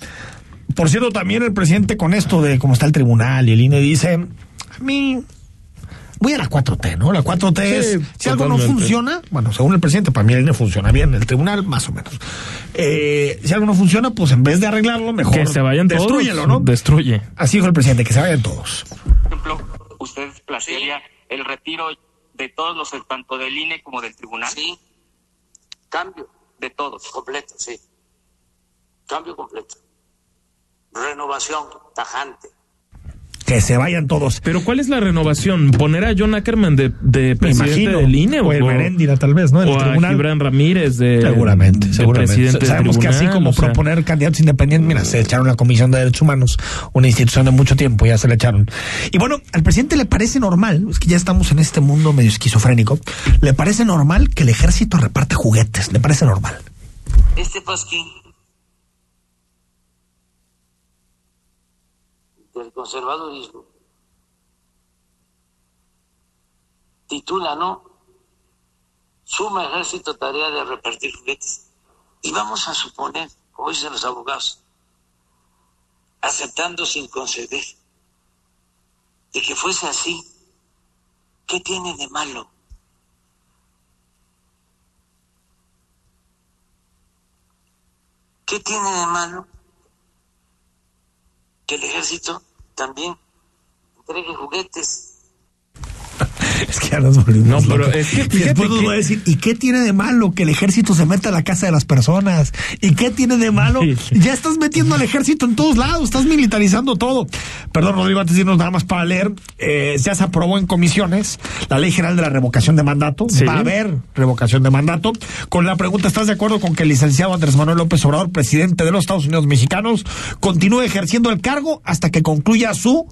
Por cierto, también el presidente con esto de cómo está el tribunal y el INE dice, a mí voy a la 4T, ¿no? La 4T es, si algo no funciona, bueno, según el presidente, para mí el INE funciona bien, el tribunal más o menos. Eh, si algo no funciona, pues en vez de arreglarlo, mejor Que se vayan todos. destrúyelo, ¿no? Destruye. Así dijo el presidente, que se vayan todos. Por ejemplo, usted plantearía el retiro de todos los, tanto del INE como del tribunal. Sí. Cambio. De todos. Completo, sí. Cambio completo. Renovación tajante. Que se vayan todos. Pero ¿cuál es la renovación? ¿Poner a John Ackerman de, de presidente imagino. del INE? O el Meréndira, tal vez, ¿no? En o el a tribunal. Gibran Ramírez de Seguramente, de seguramente. presidente Sabemos que así tribunal, como o sea, proponer candidatos independientes, mira, se echaron la Comisión de Derechos Humanos, una institución de mucho tiempo, ya se le echaron. Y bueno, al presidente le parece normal, es que ya estamos en este mundo medio esquizofrénico, le parece normal que el ejército reparte juguetes, le parece normal. Este Pasquín del conservadurismo titula, ¿no? Suma ejército tarea de repartir juguetes. Y vamos a suponer, como dicen los abogados, aceptando sin conceder, de que fuese así, ¿qué tiene de malo? ¿Qué tiene de malo que el ejército también entregue juguetes? Es que ya nos volvimos No, pero locos. es que y después nos que- va a decir, ¿y qué tiene de malo que el ejército se meta a la casa de las personas? ¿Y qué tiene de malo? Ya estás metiendo al ejército en todos lados, estás militarizando todo. Perdón, Rodrigo, antes de irnos nada más para leer, eh, ya se aprobó en comisiones la ley general de la revocación de mandato. Sí. Va a haber revocación de mandato. Con la pregunta, ¿estás de acuerdo con que el licenciado Andrés Manuel López Obrador, presidente de los Estados Unidos mexicanos, continúe ejerciendo el cargo hasta que concluya su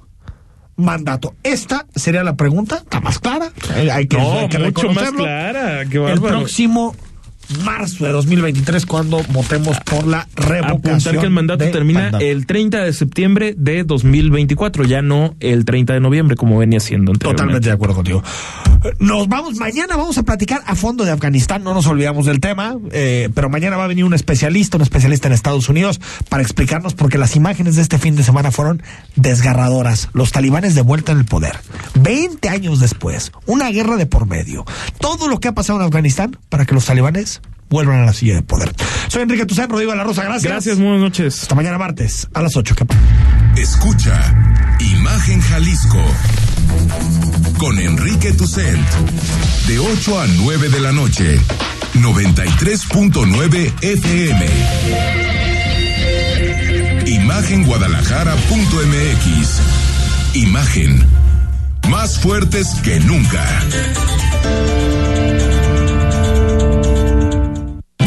mandato. Esta sería la pregunta, está más clara. Hay que, No, hay que mucho más clara. El próximo marzo de 2023, cuando votemos por la revocación. Apuntar que el mandato termina mandato. el 30 de septiembre de 2024, ya no el 30 de noviembre como venía siendo anteriormente. Totalmente de acuerdo contigo. Nos vamos, mañana vamos a platicar a fondo de Afganistán, no nos olvidamos del tema, eh, pero mañana va a venir un especialista, un especialista en Estados Unidos, para explicarnos porque las imágenes de este fin de semana fueron desgarradoras. Los talibanes de vuelta en el poder. 20 años después, una guerra de por medio. Todo lo que ha pasado en Afganistán para que los talibanes vuelvan a la silla de poder. Soy Enrique Tucen, Rodrigo de la Rosa, gracias. Gracias, buenas noches. Hasta mañana martes a las 8. Escucha Imagen Jalisco con Enrique Tucent de 8 a 9 de la noche 93.9 FM Imagenguadalajara.mx Imagen más fuertes que nunca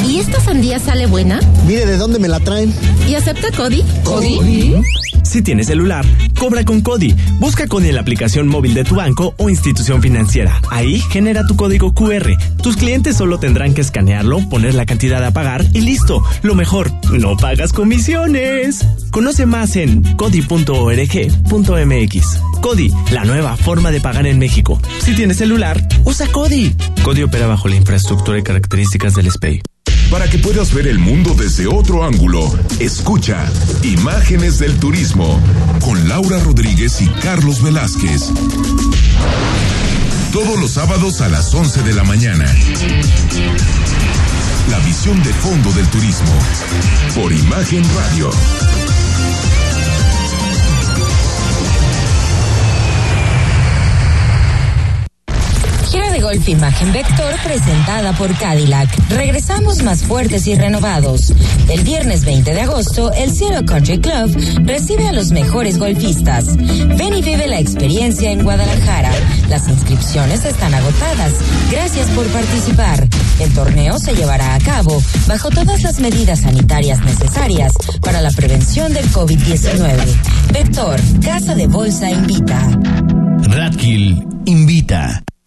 ¿Y esta sandía sale buena? Mire de dónde me la traen. ¿Y acepta Cody? ¿Cody? Si tienes celular, cobra con Cody. Busca Cody en la aplicación móvil de tu banco o institución financiera. Ahí genera tu código QR. Tus clientes solo tendrán que escanearlo, poner la cantidad a pagar y listo. Lo mejor, no pagas comisiones. Conoce más en cody.org.mx. Cody, la nueva forma de pagar en México. Si tienes celular, usa Cody. Cody opera bajo la infraestructura y características del SPEI. Para que puedas ver el mundo desde otro ángulo, escucha Imágenes del Turismo con Laura Rodríguez y Carlos Velázquez. Todos los sábados a las 11 de la mañana. La visión de fondo del turismo por Imagen Radio. Golf Imagen Vector presentada por Cadillac. Regresamos más fuertes y renovados. El viernes 20 de agosto, el Cielo Country Club recibe a los mejores golfistas. Ven y vive la experiencia en Guadalajara. Las inscripciones están agotadas. Gracias por participar. El torneo se llevará a cabo bajo todas las medidas sanitarias necesarias para la prevención del COVID-19. Vector, Casa de Bolsa invita. Radkill invita.